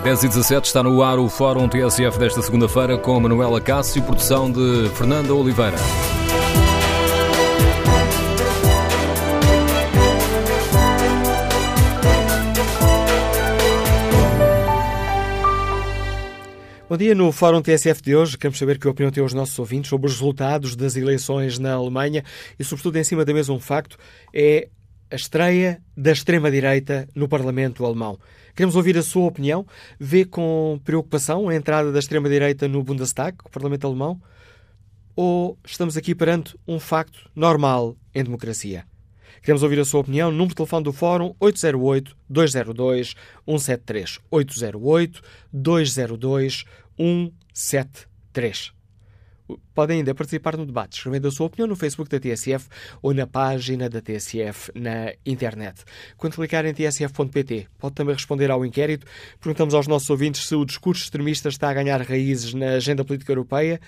10 e 17 está no ar o Fórum TSF desta segunda-feira com Manuela Cássio, produção de Fernanda Oliveira. Bom dia. No Fórum TSF de hoje, queremos saber que opinião têm os nossos ouvintes sobre os resultados das eleições na Alemanha e, sobretudo, em cima da mesa um facto, é a estreia da extrema-direita no Parlamento alemão. Queremos ouvir a sua opinião. Vê com preocupação a entrada da extrema-direita no Bundestag, o Parlamento alemão? Ou estamos aqui perante um facto normal em democracia? Queremos ouvir a sua opinião. Número de telefone do Fórum 808-202-173. 808-202-173. Podem ainda participar no debate, escrevendo a sua opinião no Facebook da TSF ou na página da TSF na internet. Quando clicar em tsf.pt, pode também responder ao inquérito. Perguntamos aos nossos ouvintes se o discurso extremista está a ganhar raízes na agenda política europeia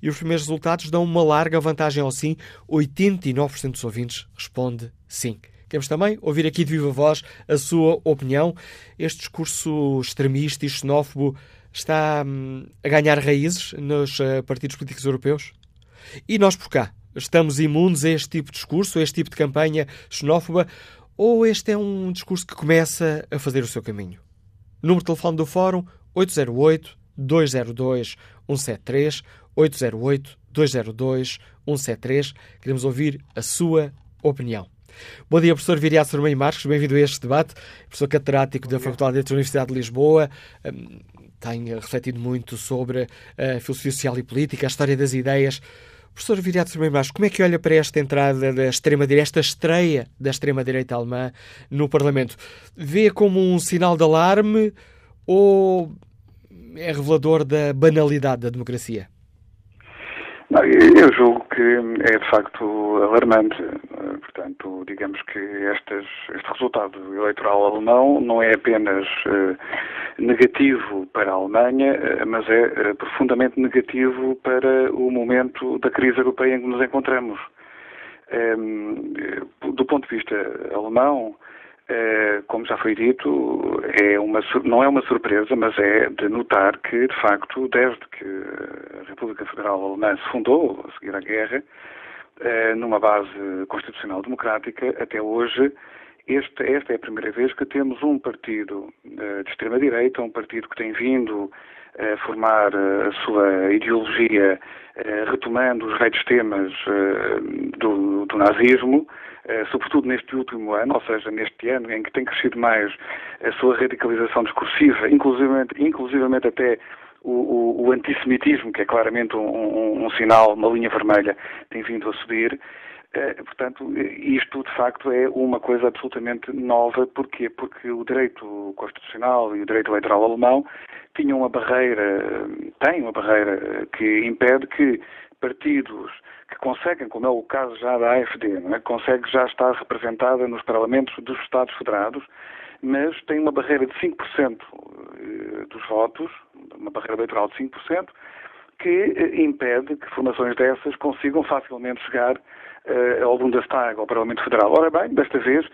e os primeiros resultados dão uma larga vantagem ao sim. 89% dos ouvintes responde sim. Queremos também ouvir aqui de viva voz a sua opinião. Este discurso extremista e xenófobo está hum, a ganhar raízes nos uh, partidos políticos europeus? E nós por cá, estamos imunes a este tipo de discurso, a este tipo de campanha xenófoba, ou este é um discurso que começa a fazer o seu caminho? Número de telefone do Fórum 808-202-173, 808-202-173. Queremos ouvir a sua opinião. Bom dia, professor Viriato Sormei Marques, bem-vindo a este debate. Professor catedrático da Faculdade de Letras da Universidade de Lisboa, hum, tem refletido muito sobre a filosofia social e política, a história das ideias. Professor Viriato Sormei Marques, como é que olha para esta entrada da extrema-direita, esta estreia da extrema-direita alemã no Parlamento? Vê como um sinal de alarme ou é revelador da banalidade da democracia? Eu julgo que é de facto alarmante. Portanto, digamos que este resultado eleitoral alemão não é apenas uh, negativo para a Alemanha, uh, mas é uh, profundamente negativo para o momento da crise europeia em que nos encontramos. Um, do ponto de vista alemão, eh, como já foi dito, é uma, não é uma surpresa, mas é de notar que, de facto, desde que Federal Alemã se fundou, a seguir à guerra, eh, numa base constitucional democrática, até hoje, este, esta é a primeira vez que temos um partido eh, de extrema-direita, um partido que tem vindo a formar a sua ideologia retomando os velhos temas do, do nazismo, eh, sobretudo neste último ano, ou seja, neste ano em que tem crescido mais a sua radicalização discursiva, inclusivamente, inclusivamente até o, o, o antissemitismo, que é claramente um, um, um, sinal, uma linha vermelha, tem vindo a subir. Uh, portanto, isto de facto é uma coisa absolutamente nova. Porquê? Porque o direito constitucional e o direito eleitoral alemão tinham uma barreira, têm uma barreira que impede que partidos que conseguem, como é o caso já da AFD, é? consegue já estar representada nos parlamentos dos Estados Federados, mas tem uma barreira de 5% eh, dos votos, uma barreira eleitoral de 5%, que eh, impede que formações dessas consigam facilmente chegar uh, ao Bundestag, ao Parlamento Federal. Ora bem, desta vez,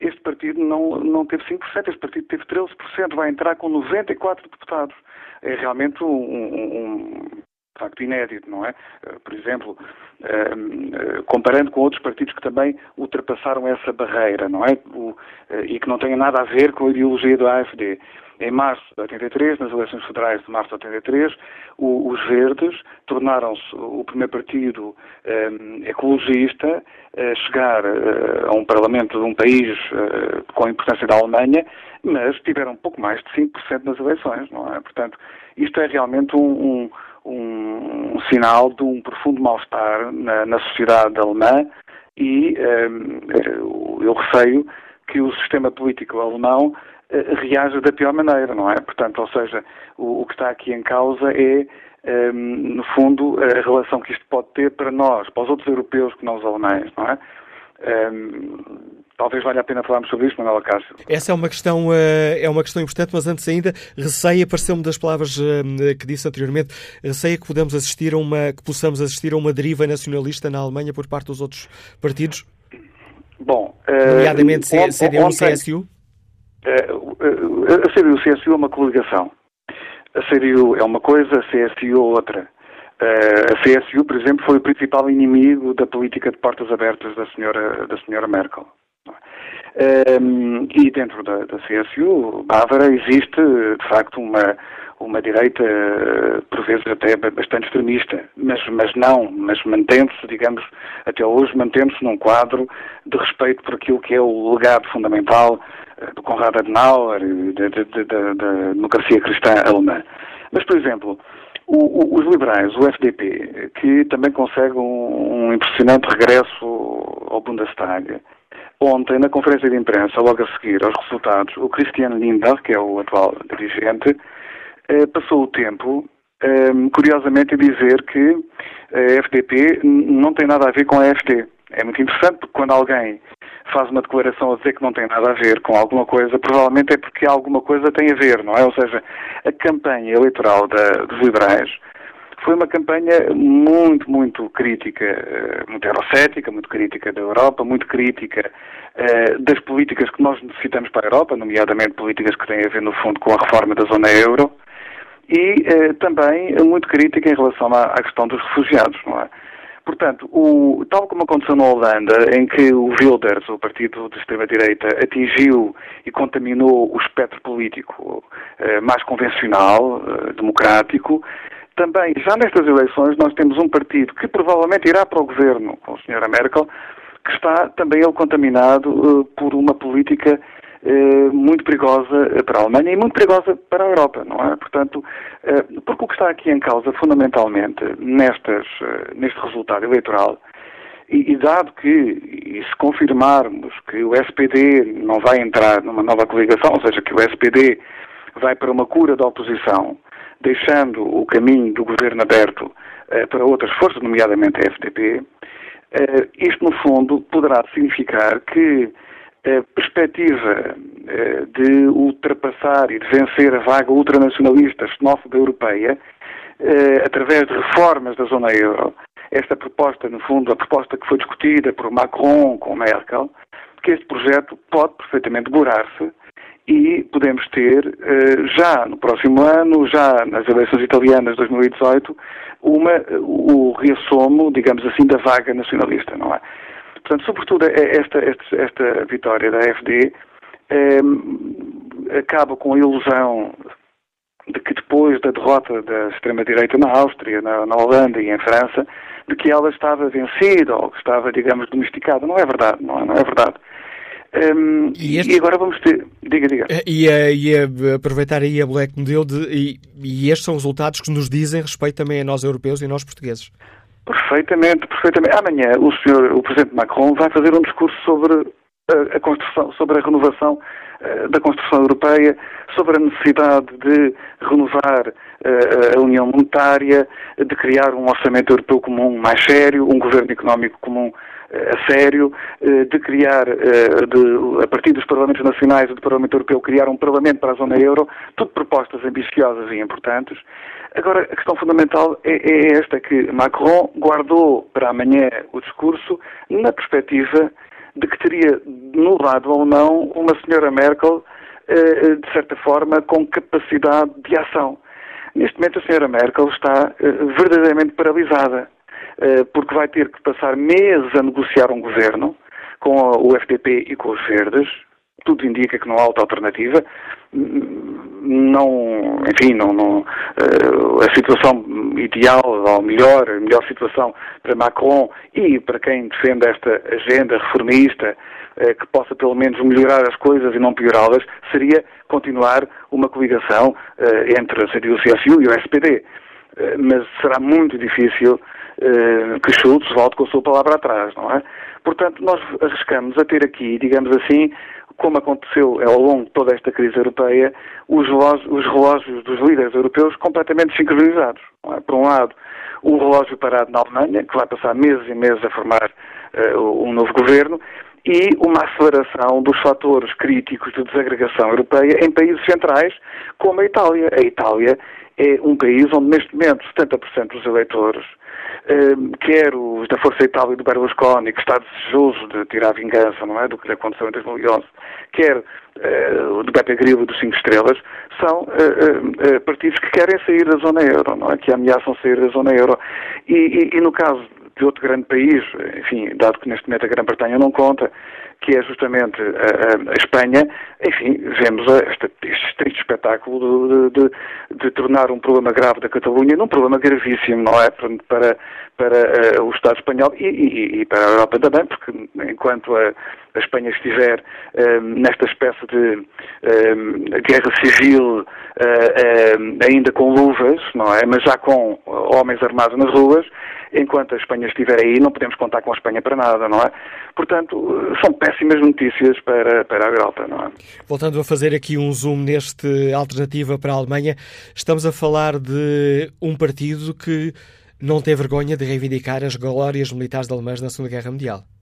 este partido não, não teve 5%, este partido teve 13%, vai entrar com 94 deputados. É realmente um, um, de facto inédito, não é? Eh, por exemplo, eh, eh, comparando com outros partidos que também ultrapassaram essa barreira, não é? E que não têm nada a ver com a ideologia do AFD. Em março de 83, nas eleições federais de março de 83, os Verdes tornaram-se o primeiro partido ecologista a chegar a um parlamento de um país com a importância da Alemanha, mas tiveram um pouco mais de 5% nas eleições, não é? Portanto, isto é realmente um, um um, sinal de um profundo mal-estar na, na, sociedade alemã e um, eu receio que o sistema político alemão uh, reaja da pior maneira, não é? Portanto, ou seja, o, o que está aqui em causa é, um, no fundo, a relação que isto pode ter para nós, para os outros europeus que não os alemães, não é? Um, Talvez valha a pena falarmos sobre isto, Manuela Cássio. Essa é uma questão, eh, é uma questão importante, mas antes ainda, receia, apareceu-me das palavras eh, que disse anteriormente, receia que podemos assistir a uma, que possamos assistir a uma deriva nacionalista na Alemanha por parte dos outros partidos? Bom, nomeadamente uh, CDU e CSU? A CDU e CSU é uma coligação. A CDU é uma coisa, a CSU é outra. Uh, a CSU, por exemplo, foi o principal inimigo da política de portas abertas da senhora, da senhora Merkel. Um, e dentro da, da CSU, Bávara, existe, de facto, uma, uma direita, por vezes até bastante extremista, mas, mas não, mas mantendo-se, digamos, até hoje, mantendo-se num quadro de respeito por aquilo que é o legado fundamental eh, do Konrad Adenauer, da democracia cristã alemã. Mas, por exemplo, o, o, os liberais, o FDP, que também consegue um, um impressionante regresso ao Bundestag, Ontem, na conferência de imprensa, logo a seguir aos resultados, o Christian Lindner, que é o atual dirigente, eh, passou o tempo, eh, curiosamente, a dizer que a FDP não tem nada a ver com a FD. É muito interessante porque quando alguém faz uma declaração a dizer que não tem nada a ver com alguma coisa, provavelmente é porque alguma coisa tem a ver, não é? Ou seja, a campanha eleitoral da, dos liberais foi uma campanha muito, muito crítica, eh, muito eurocética, muito crítica da Europa, muito crítica uh, das políticas que nós necessitamos para a Europa, nomeadamente políticas que têm a ver, no fundo, com a reforma da zona euro, e uh, também muito crítica em relação à, à, questão dos refugiados, não é? Portanto, o, tal como aconteceu na Holanda, em que o Wilders, o partido de extrema-direita, atingiu e contaminou o espectro político uh, mais convencional, democrático, também, já nestas eleições, nós temos um partido que provavelmente irá para o governo com a senhora Merkel, que está também ele contaminado uh, por uma política uh, muito perigosa para a Alemanha e muito perigosa para a Europa, não é? Portanto, uh, porque o que está aqui em causa, fundamentalmente, nestas, neste resultado eleitoral, e, e, dado que, e se confirmarmos que o SPD não vai entrar numa nova coligação, ou seja, que o SPD vai para uma cura da oposição, deixando o caminho do governo aberto uh, para outras forças, nomeadamente a FDP, eh, isto, no fundo, poderá significar que a perspectiva uh, de ultrapassar e de vencer a vaga ultranacionalista xenófoba europeia, através de reformas da zona euro, esta proposta, no fundo, a proposta que foi discutida por Macron com Merkel, que este projeto pode perfeitamente demorar-se e podemos ter, eh, já no próximo ano, já nas eleições italianas de 2018, uma, o reassomo, digamos assim, da vaga nacionalista, não é? Portanto, sobretudo é esta, esta, esta vitória da AfD é, acaba com a ilusão de que depois da derrota da extrema-direita na Áustria, na, na, Holanda e em França, de que ela estava vencida ou que estava, digamos, domesticada. Não é verdade, não é, não é verdade. Um, e, este... e, agora vamos ter. Diga, diga. Eh, e, e aproveitar aí a Black Model de, e, e, estes são os resultados que nos dizem respeito também a nós europeus e a nós portugueses. Perfeitamente, perfeitamente. Amanhã o senhor, o Presidente Macron, vai fazer um discurso sobre a, a construção, sobre a renovação uh, da construção europeia, sobre a necessidade de renovar uh, a União Monetária, de criar um orçamento europeu comum mais sério, um governo económico comum a sério, eh, de criar, eh, de, a partir dos Parlamentos Nacionais e do Parlamento Europeu, criar um Parlamento para a zona euro, tudo propostas ambiciosas e importantes. Agora, a questão fundamental é, é esta, que Macron guardou para amanhã o discurso na perspectiva de que teria no lado alemão uma senhora Merkel, eh, de certa forma, com capacidade de ação. Neste momento, a senhora Merkel está verdadeiramente paralisada. Eh, porque vai ter que passar meses a negociar um governo com o FDP e com os verdes. Tudo indica que não há outra alternativa. Não, enfim, não, não, eh, a situação ideal, ou melhor, a melhor situação para Macron e para quem defende esta agenda reformista, eh, que possa pelo menos melhorar as coisas e não piorá-las, seria continuar uma coligação entre a CDU-CSU e o SPD. Mas será muito difícil que Schultz volte com a sua palavra atrás, não é? Portanto, nós arriscamos a ter aqui, digamos assim, como aconteceu ao longo de toda esta crise europeia, os relógios, os relógios dos líderes europeus completamente sincronizados. É? Por um lado, o relógio parado na Alemanha, que vai passar meses e meses a formar uh, um novo governo, e uma aceleração dos fatores críticos de desagregação europeia em países centrais, como a Itália. A Itália é um país onde, neste momento, 70% dos eleitores quer os da Força Itália do Berlusconi, que está desejoso de tirar vingança, não é, do que lhe aconteceu em 2011, quer uh, do Beppe Grillo dos Cinco Estrelas, são uh, uh, partidos que querem sair da zona euro, não é, que ameaçam sair da zona euro. E, e, e no caso de outro grande país, enfim, dado que neste momento a Grã-Bretanha não conta, que é justamente a, a, Espanha, enfim, vemos este triste espetáculo de, de, de, tornar um problema grave da Catalunha num problema gravíssimo, não é? Para, para uh, o Estado espanhol e, e, e, para a Europa também, porque enquanto a, a Espanha estiver uh, nesta espécie de uh, guerra civil ainda com luvas, não é? Mas já com homens armados nas ruas, enquanto a Espanha estiver aí, não podemos contar com a Espanha para nada, não é? Portanto, são péssimas notícias para, para a Europa, não é? Voltando a fazer aqui um zoom neste alternativa para a Alemanha, estamos a falar de um partido que não tem vergonha de reivindicar as glórias militares alemãs na Segunda Guerra Mundial.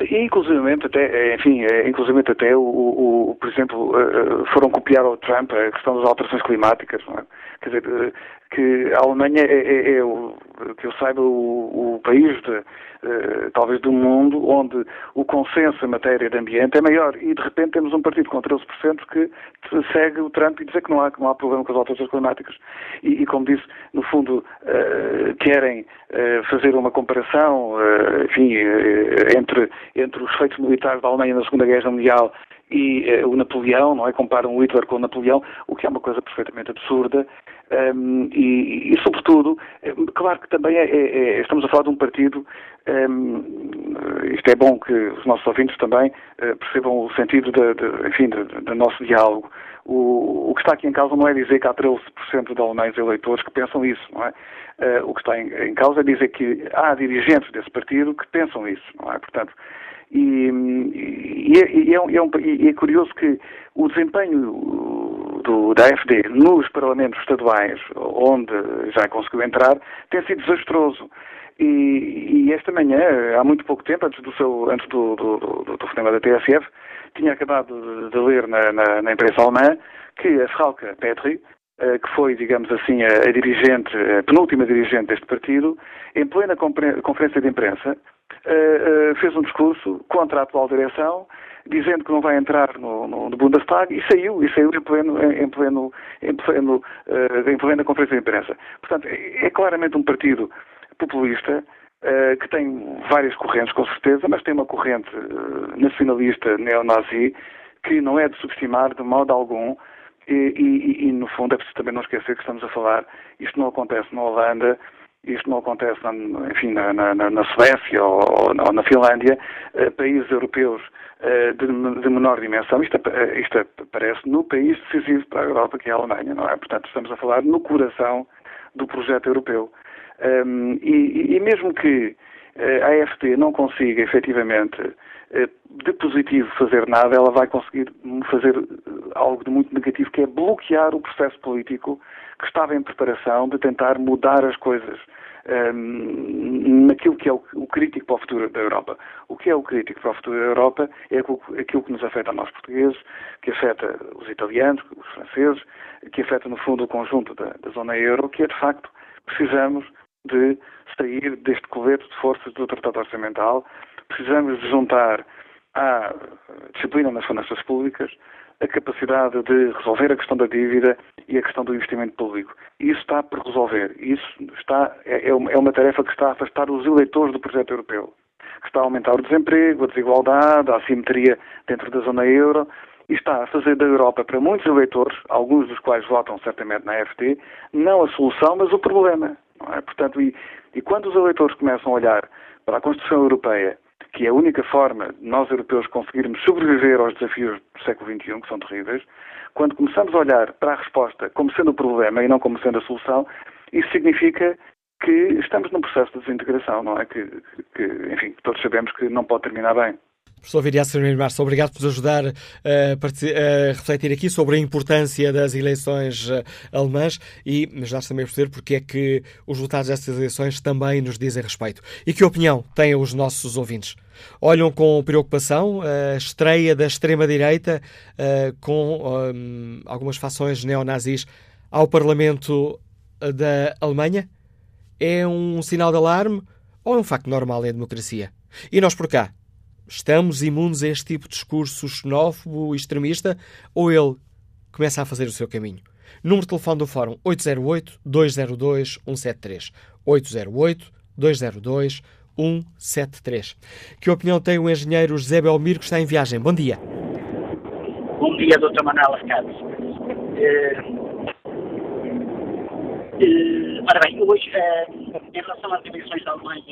E, inclusivamente até, enfim, é, inclusivamente até, o, o, por exemplo, eh, eh, foram copiar ao Trump a questão das alterações climáticas, é? Quer dizer, eh, que a Alemanha é, é, é o, que eu saiba, o, o país de, uh, talvez do mundo onde o consenso em matéria de ambiente é maior. E de repente temos um partido com 13% que segue o Trump e diz que não há, não há problema com as alterações climáticas. E, e como disse, no fundo uh, querem uh, fazer uma comparação, enfim, entre, entre os feitos militares da Alemanha na Segunda Guerra Mundial e o Napoleão, não é? Comparam o Hitler com o Napoleão, o que é uma coisa perfeitamente absurda um, e, e, sobretudo, claro que também é, é, é, estamos a falar de um partido, um, isto é bom que os nossos ouvintes também uh, percebam o sentido de, de, enfim, do nosso diálogo. O, o, que está aqui em causa não é dizer que há 13% de alemães eleitores que pensam isso, não é? Uh, o que está em, em, causa é dizer que há dirigentes desse partido que pensam isso, não é? Portanto, e, e, é, e, é, um, e é curioso que o desempenho do, da AFD nos parlamentos estaduais, onde já conseguiu entrar, tem sido desastroso. E, e, esta manhã, há muito pouco tempo, antes do, seu, antes do, do, do, do cinema da TSF, tinha acabado de, de ler na, na, na, imprensa alemã que a Frauke Petri, eh, que foi, digamos assim, a, a dirigente, a penúltima dirigente deste partido, em plena conferência de imprensa, uh, fez um discurso contra a atual direção, dizendo que não vai entrar no, no, no Bundestag e saiu, e saiu em pleno, em, pleno, em pleno, uh, em plena conferência de imprensa. Portanto, é, é claramente um partido populista uh, que tem várias correntes, com certeza, mas tem uma corrente nacionalista neonazi que não é de subestimar de modo algum e, e, e, no fundo, é preciso também não esquecer que estamos a falar, isto não acontece na Holanda, isto não acontece, na, enfim, na, na, na Suécia ou, ou, na Finlândia, eh, países europeus eh, de, de, menor dimensão. Isto, eh, isto aparece no país decisivo para a Europa, que é a Alemanha, não é? Portanto, estamos a falar no coração do projeto europeu. Um, e, e, mesmo que a AFT não consiga efetivamente de positivo fazer nada, ela vai conseguir fazer algo de muito negativo, que é bloquear o processo político que estava em preparação de tentar mudar as coisas um, naquilo que é o, o, crítico para o futuro da Europa. O que é o crítico para o futuro da Europa é aquilo que nos afeta a nós portugueses, que afeta os italianos, os franceses, que afeta no fundo o conjunto da, da zona euro, que é de facto precisamos de sair deste colete de forças do Tratado Orçamental, precisamos de juntar à disciplina nas finanças públicas, a capacidade de resolver a questão da dívida e a questão do investimento público. Isso está por resolver. Isso está, é, é, é uma tarefa que está a afastar os eleitores do projeto europeu. Que está a aumentar o desemprego, a desigualdade, a assimetria dentro da zona euro e está a fazer da Europa, para muitos eleitores, alguns dos quais votam certamente na FT, não a solução, mas o problema. É? Portanto, e, e quando os eleitores começam a olhar para a Constituição Europeia que é a única forma de nós europeus conseguirmos sobreviver aos desafios do século XXI, que são terríveis, quando começamos a olhar para a resposta como sendo o problema e não como sendo a solução, isso significa que estamos num processo de desintegração, não é? Que, que enfim, todos sabemos que não pode terminar bem. Professor Viriato Sermir Março, obrigado por nos ajudar a, a, refletir aqui sobre a importância das eleições eh, alemãs e ajudar também a perceber porque é que os resultados destas eleições também nos dizem respeito. E que opinião têm os nossos ouvintes? Olham com preocupação a estreia da extrema-direita eh, com um, algumas fações neonazis ao Parlamento eh, da Alemanha? É um sinal de alarme ou é um facto normal em democracia? E nós por cá? Estamos imunes a este tipo de discurso xenófobo extremista ou ele começa a fazer o seu caminho? Número de telefone do Fórum 808-202-173. 808-202-173. Que opinião tem o engenheiro José Belmiro que está em viagem? Bom dia. Bom dia, Dr. Manuel Arcados. Uh, ora bem, hoje, uh, em relação às eleições da Alemanha,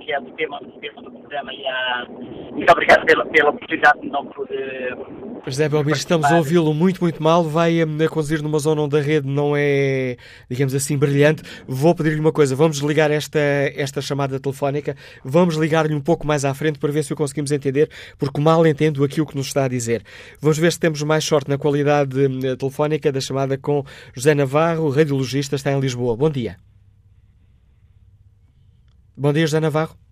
que é o tema, o tema do programa, e a, muito obrigado pela, pela oportunidade de poder. José Belmiro, estamos a ouvi-lo muito, muito mal. Vai a conduzir numa zona onde a rede não é, digamos assim, brilhante. Vou pedir-lhe uma coisa: vamos desligar esta, esta chamada telefónica, vamos ligar-lhe um pouco mais à frente para ver se o conseguimos entender, porque mal entendo aquilo que nos está a dizer. Vamos ver se temos mais sorte na qualidade eh, telefónica da chamada com José Navarro, radiologista, está em Lisboa. Bom dia. Bom dia, José Navarro.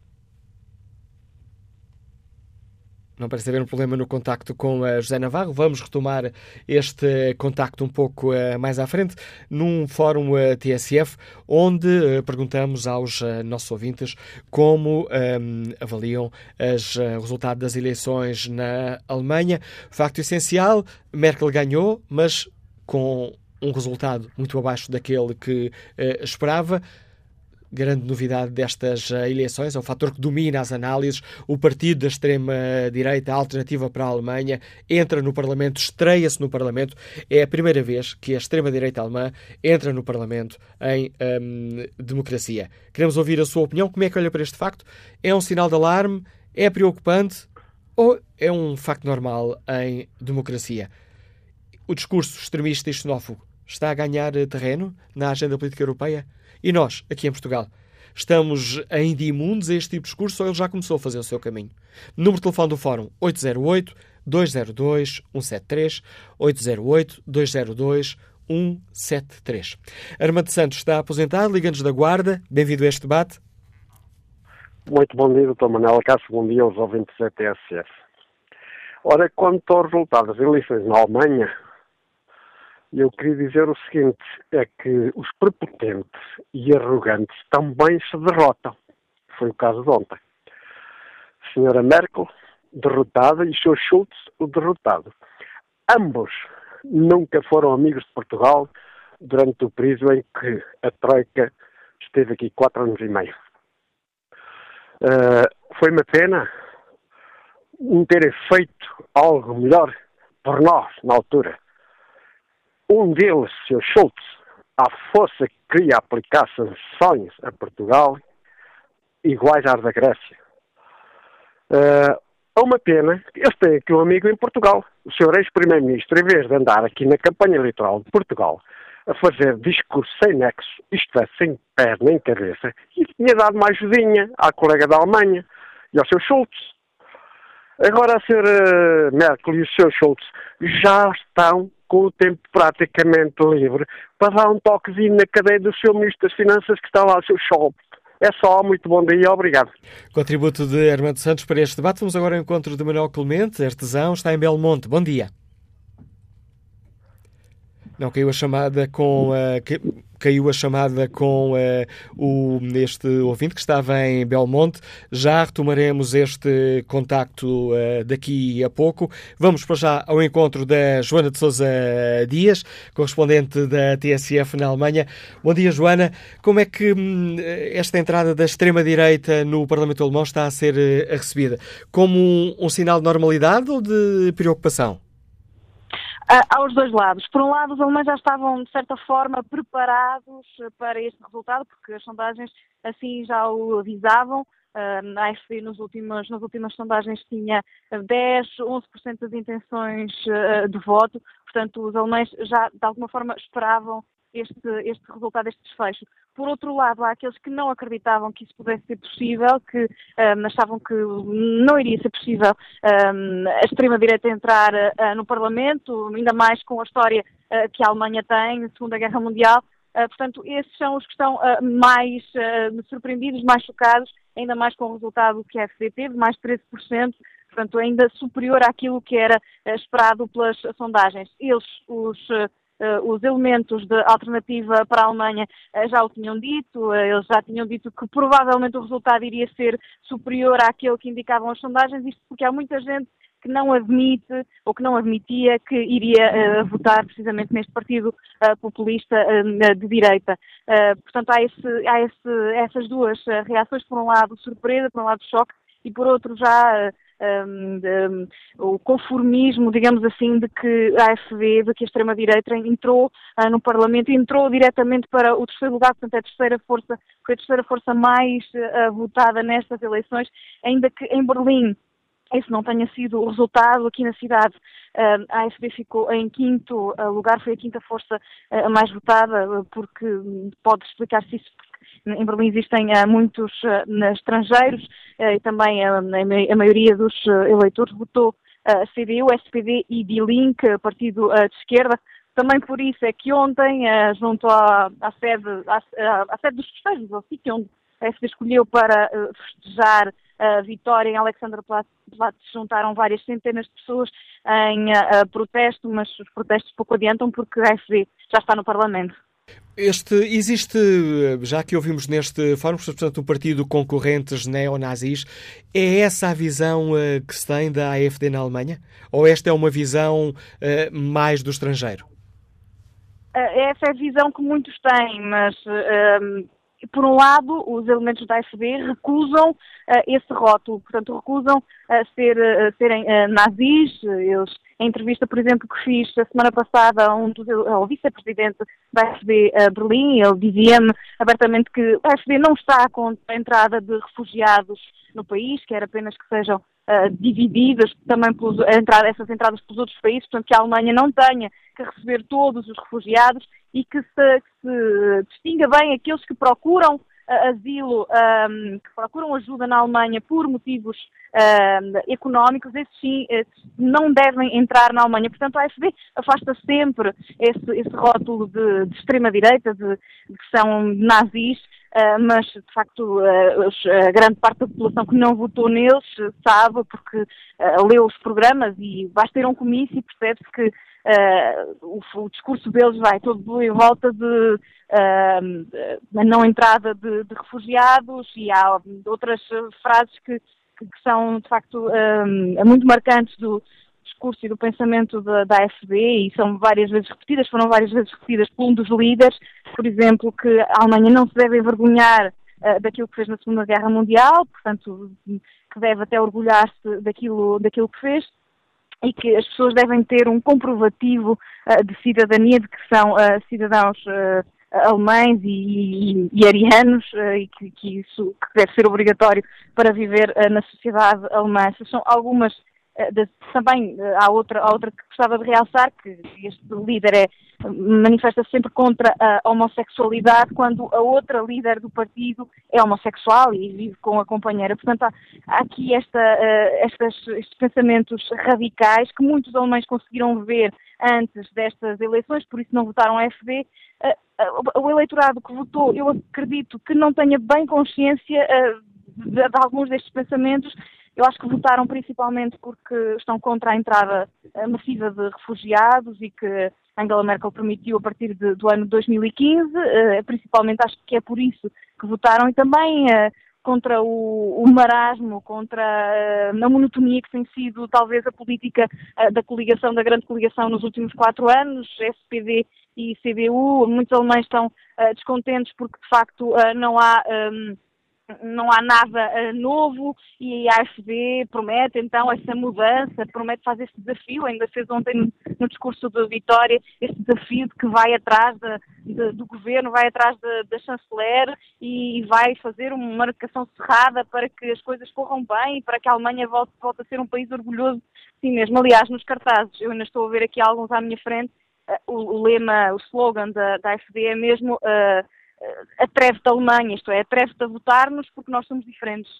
Não parece haver um problema no contacto com a José Navarro. Vamos retomar este contacto um pouco uh, mais à frente, num fórum uh, TSF, onde uh, perguntamos aos nossos ouvintes como um, avaliam os resultados das eleições na Alemanha. Facto essencial: Merkel ganhou, mas com um resultado muito abaixo daquele que esperava grande novidade destas eh, eleições, é um fator que domina as análises. O partido da extrema-direita, a Alternativa para a Alemanha, entra no Parlamento, estreia-se no Parlamento. É a primeira vez que a extrema-direita alemã entra no Parlamento em um, democracia. Queremos ouvir a sua opinião. Como é que olha para este facto? É um sinal de alarme? É preocupante? Ou é um facto normal em democracia? O discurso extremista e xenófobo está a ganhar eh, terreno na agenda política europeia? E nós, aqui em Portugal, estamos ainda imunes a este tipo de discurso ou ele já começou a fazer o seu caminho? Número de telefone do Fórum 808 202 173 808 202 173. Armando Santos está aposentado, liga-nos da Guarda. Bem-vindo a este debate. Muito bom dia, Dr. Manuel Cássio. Bom dia aos ouvintes da TSF. Ora, quanto ao resultado das eleições na Alemanha, eu queria dizer o seguinte: é que os prepotentes e arrogantes também se derrotam. Foi o caso de ontem. A senhora Merkel, derrotada, e o Sr. Schultz, o derrotado. Ambos nunca foram amigos de Portugal durante o período em que a Troika esteve aqui quatro anos e meio. Uh, foi uma pena não terem feito algo melhor por nós na altura um deles, Sr. Schultz, à força que queria aplicar sanções a Portugal iguais às da Grécia. Uh, uma pena eles têm aqui um amigo em Portugal. O Sr. ex-primeiro-ministro, em vez de andar aqui na campanha eleitoral de Portugal a fazer discurso sem nexo, isto é, sem pé nem cabeça, e tinha dado uma ajudinha à colega da Alemanha e ao Sr. Schultz. Agora a Sra. Merkel e o Sr. Schultz já estão com o tempo praticamente livre, para dar um toquezinho na cadeia do seu Ministro das Finanças que está lá, o seu show. É só, muito bom dia, obrigado. Contributo de Armando Santos para este debate. Vamos agora ao encontro de Manuel Clemente, artesão, está em Belmonte. Bom dia. Não, caiu a chamada com. Uh, caiu a chamada com uh, o, este ouvinte que estava em Belmonte. Já retomaremos este contacto uh, daqui a pouco. Vamos para já ao encontro da Joana de Souza Dias, correspondente da TSF na Alemanha. Bom dia, Joana. Como é que hum, esta entrada da extrema-direita no Parlamento Alemão está a ser uh, recebida? Como um, um sinal de normalidade ou de preocupação? Uh, aos dois lados. Por um lado, os alemães já estavam, de certa forma, preparados para este resultado, porque as sondagens assim já o avisavam. Uh, a AFP nos últimos, nas últimas sondagens tinha 10, 11% das intenções de voto, portanto os alemães já de alguma forma esperavam este, este resultado, este desfecho. Por outro lado, há aqueles que não acreditavam que isso pudesse ser possível, que um, achavam que não iria ser possível um, a extrema-direita entrar uh, no Parlamento, ainda mais com a história uh, que a Alemanha tem, na Segunda Guerra Mundial. Uh, portanto, esses são os que estão mais surpreendidos, mais chocados, ainda mais com o resultado que a FD teve, mais 13%, portanto, ainda superior àquilo que era esperado pelas sondagens. Eles, os Uh, os elementos de alternativa para a Alemanha uh, já o tinham dito, uh, eles já tinham dito que provavelmente o resultado iria ser superior àquele que indicavam as sondagens, isto porque há muita gente que não admite ou que não admitia que iria votar precisamente neste partido populista de direita. portanto, há, esse, há esse, essas duas reações, por um lado surpresa, por um lado choque, e por outro já um, um, o conformismo, digamos assim, de que a AFD, de que a extrema-direita entrou uh, no Parlamento, entrou diretamente para o terceiro lugar, portanto é a terceira força, foi a terceira força mais uh, votada nestas eleições, ainda que em Berlim esse não tenha sido o resultado aqui na cidade. A AFD ficou em quinto lugar, foi a quinta força mais votada, porque hum, pode explicar-se isso em Berlim existem uh, muitos uh, estrangeiros uh, e também a maioria dos eleitores votou CDU, SPD e Die Link, partido de esquerda. Também por isso é que ontem, junto à, à sede, à, à, sede dos festejos, ao sítio onde a SD escolheu para festejar a vitória em Alexanderplatz, juntaram várias centenas de pessoas em protesto, mas os protestos pouco adiantam porque a SD já está no Parlamento. Este, existe, já que ouvimos neste fórum, portanto, um partido concorrentes neonazis, é essa a visão uh, que se tem da AFD na Alemanha? Ou esta é uma visão uh, mais do estrangeiro? Essa é a visão que muitos têm, mas uh, por um lado, os elementos da AFD recusam uh, esse rótulo, portanto, recusam uh, ser, uh, serem nazis. Eles, em entrevista, por exemplo, que fiz a semana passada a um dos, ao vice-presidente da AFD Berlim, ele dizia-me abertamente que a AFD não está contra a entrada de refugiados no país, quer apenas que sejam divididas também pelos, entrada, essas entradas pelos outros países, portanto que a Alemanha não tenha que receber todos os refugiados e que se, se distinga bem aqueles que procuram uh, asilo, um, que procuram ajuda na Alemanha por motivos uh, económicos, esses sim não devem entrar na Alemanha. Portanto, a AFD afasta sempre esse, esse rótulo de, de extrema-direita, de, de, que são nazis, Uh, mas de facto uh, a grande parte da população que não votou neles sabe porque uh, leu os programas e basta a um comício e percebe-se que o, o, discurso deles vai todo em volta de a não entrada de, de, refugiados e há outras frases que, que, que são de facto muito marcantes do, discurso e do pensamento da, da AFD e são várias vezes repetidas, foram várias vezes repetidas por um dos líderes, por exemplo, que a Alemanha não se deve envergonhar uh, daquilo que fez na Segunda Guerra Mundial, portanto, que deve até orgulhar-se daquilo, daquilo que fez e que as pessoas devem ter um comprovativo uh, de cidadania de que são uh, cidadãos alemães e, e, e arianos e que, que, isso que deve ser obrigatório para viver na sociedade alemã. Essas são algumas também há outra, há outra que gostava de realçar, que este líder é, manifesta-se sempre contra a homossexualidade, quando a outra líder do partido é homossexual e vive com a companheira. Portanto, há, há aqui esta, uh, estas, estes pensamentos radicais que muitos alemães conseguiram ver antes destas eleições, por isso não votaram FD. Uh, uh, o eleitorado que votou, eu acredito que não tenha bem consciência de, de alguns destes pensamentos eu acho que votaram principalmente porque estão contra a entrada eh, massiva de refugiados e que Angela Merkel permitiu a partir de, do ano 2015. Eh, principalmente acho que é por isso que votaram e também eh, contra o, o, marasmo, contra a monotonia que tem sido talvez a política da coligação, da grande coligação nos últimos quatro anos, SPD e CDU. Muitos alemães estão descontentes porque de facto não há. Um, não há nada uh, novo e a AFD promete então essa mudança, promete fazer esse desafio, ainda fez ontem no, discurso da Vitória, esse desafio de que vai atrás de, de, do governo, vai atrás da chanceler e vai fazer uma marcação cerrada para que as coisas corram bem, para que a Alemanha volte, volte a ser um país orgulhoso, sim mesmo. Aliás, nos cartazes, eu ainda estou a ver aqui alguns à minha frente, o, o, lema, o slogan da, da AfD é mesmo uh, atreve-te a Alemanha, isto é, atreve-te a votar-nos porque nós somos diferentes.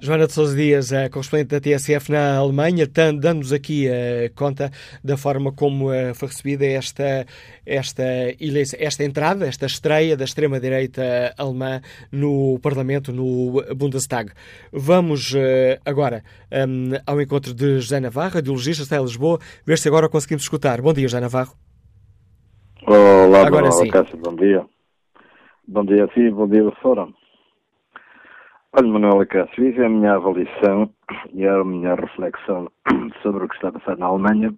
Joana de Sousa Dias, a correspondente da TSF na Alemanha, dando-nos aqui a conta da forma como uh, foi recebida esta, esta, esta entrada, esta estreia da extrema-direita alemã no Parlamento, no Bundestag. Vamos uh, agora um, ao encontro de José Navarro, radiologista, está em Lisboa, ver se agora conseguimos escutar. Bom dia, José Navarro. Olá, agora sim. Cássio, bom dia. Bom dia a si, bom dia Fórum. Olha, Manuela Cássio, é a minha avaliação e a minha reflexão sobre o que está a passar na Alemanha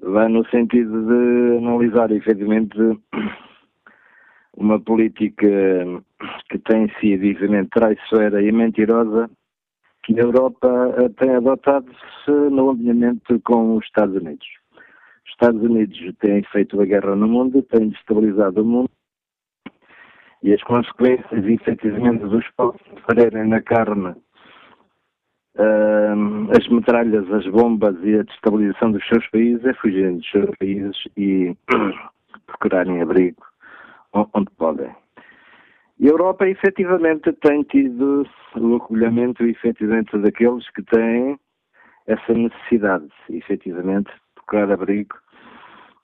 vai no sentido de analisar efetivamente uma política que tem sido efetivamente traiçoeira e mentirosa que a Europa tem adotado-se no alinhamento com os Estados Unidos. Os Estados Unidos têm feito a guerra no mundo, têm destabilizado o mundo e as consequências, efetivamente, dos povos sofrerem na carne uh, as metralhas, as bombas e a destabilização dos seus países é fugirem dos seus países e procurarem abrigo onde podem. E a Europa, efetivamente, tem tido o acolhimento, efetivamente, daqueles que têm essa necessidade, efetivamente, de procurar abrigo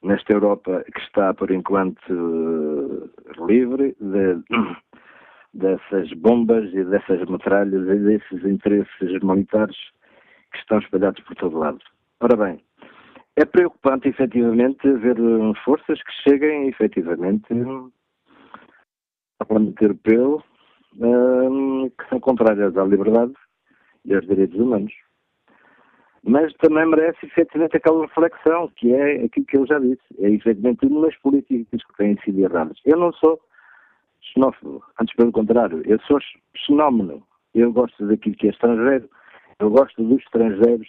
nesta Europa que está, por enquanto, livre de, dessas bombas e dessas metralhas e desses interesses militares que estão espalhados por todo lado. Ora bem, é preocupante, efetivamente, ver forças que cheguem, efetivamente, ao Parlamento Europeu, um, que são contrárias à liberdade e aos direitos humanos mas também merece efetivamente aquela reflexão, que é aquilo que eu já disse, é efetivamente uma das políticas que têm sido erradas. Eu não sou xenófobo, antes pelo contrário, eu sou xenómeno, eu gosto daquilo que é estrangeiro, eu gosto dos estrangeiros,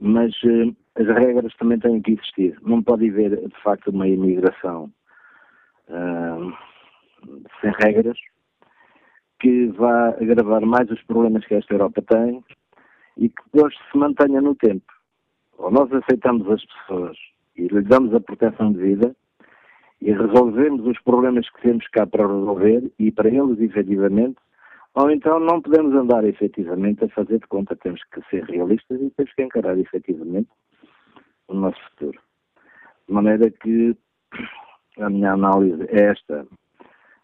mas uh, as regras também têm que existir. Não pode haver, de facto, uma imigração uh, sem regras que vá agravar mais os problemas que esta Europa tem e que depois se mantenha no tempo. Ou nós aceitamos as pessoas e lhes damos a proteção de vida e resolvemos os problemas que temos cá para resolver e para eles efetivamente, ou então não podemos andar efetivamente a fazer de conta, temos que ser realistas e temos que encarar efetivamente o nosso futuro. De maneira que a minha análise é esta.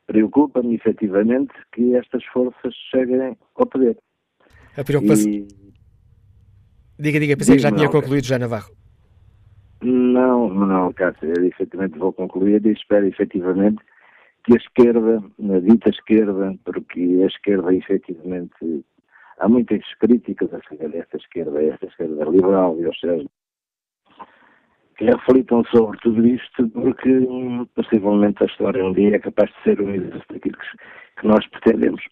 Preocupa-me efetivamente que estas forças cheguem ao poder. A preocupação, e... Diga, diga, pensei que já tinha concluído, já Navarro. Não, não, Cássio, efetivamente vou concluir e espero efetivamente que a esquerda, a dita esquerda, porque a esquerda efetivamente há muitas críticas a esta esquerda, a esta esquerda liberal e aos seus que reflitam sobre tudo isto, porque possivelmente a história um dia é capaz de ser o exemplo daquilo que nós pretendemos,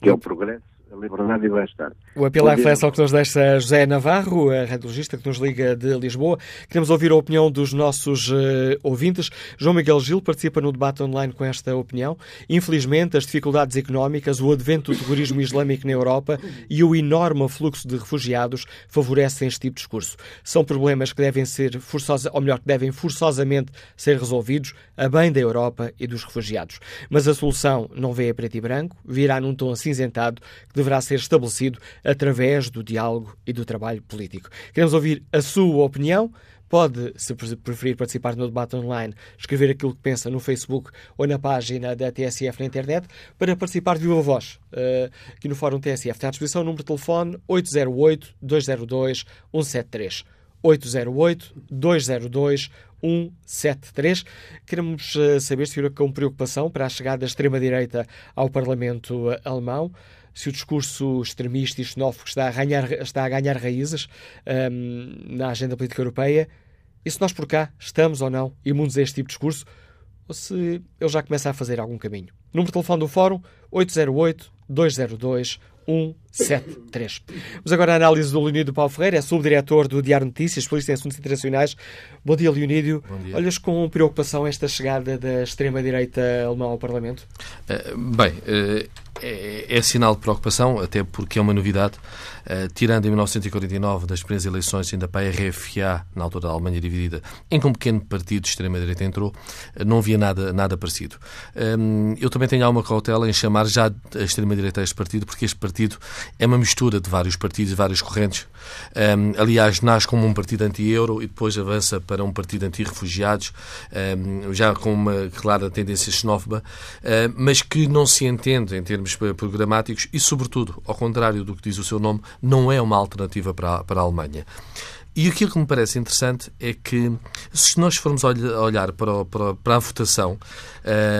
que é o progresso a liberdade e o bem-estar. O apelo à reflexão que nos deixa José Navarro, a radiologista que nos liga de Lisboa. Queremos ouvir a opinião dos nossos uh, ouvintes. João Miguel Gil participa no debate online com esta opinião. Infelizmente, as dificuldades económicas, o advento do terrorismo islâmico na Europa e o enorme fluxo de refugiados favorecem este tipo de discurso. São problemas que devem ser forçosa, ou melhor, que devem forçosamente ser resolvidos a bem da Europa e dos refugiados. Mas a solução não vê a preto e branco, virá num tom acinzentado que deverá ser estabelecido através do diálogo e do trabalho político. Queremos ouvir a sua opinião. Pode, se preferir participar no debate online, escrever aquilo que pensa no Facebook ou na página da TSF na internet para participar de viva voz uh, aqui no Fórum TSF. Está à disposição o número de telefone 808-202-173. 808-202-173. Queremos uh, saber se virá com preocupação para a chegada da extrema-direita ao Parlamento alemão se o discurso extremista e xenófobo está a ganhar, está a ganhar raízes um, na agenda política europeia e se nós por cá estamos ou não imunes a este tipo de discurso ou se ele já começa a fazer algum caminho. Número de telefone do Fórum 808-202-173. Vamos agora à análise do Leonídio Paulo Ferreira, é subdiretor do Diário Notícias, Polícia em Assuntos Internacionais. Bom dia, Leonídio. Bom dia. Olhas com preocupação esta chegada da extrema-direita alemã ao Parlamento? Uh, bem, uh, é, é, sinal de preocupação, até porque é uma novidade. Uh, tirando em 1949 das primeiras eleições, ainda para a RFA, na altura da Alemanha dividida, em que um pequeno partido de extrema-direita entrou, não havia nada, nada parecido. Um, eu também tenho alguma cautela em chamar já a extrema-direita a este partido, porque este partido é uma mistura de vários partidos várias correntes. Um, aliás, nasce como um partido anti-euro e depois avança para um partido anti-refugiados, um, já com uma clara tendência xenófoba, uh, mas que não se entende em termos programáticos e, sobretudo, ao contrário do que diz o seu nome, não é uma alternativa para a, para a Alemanha. E aquilo que me parece interessante é que, se nós formos olhar para, a votação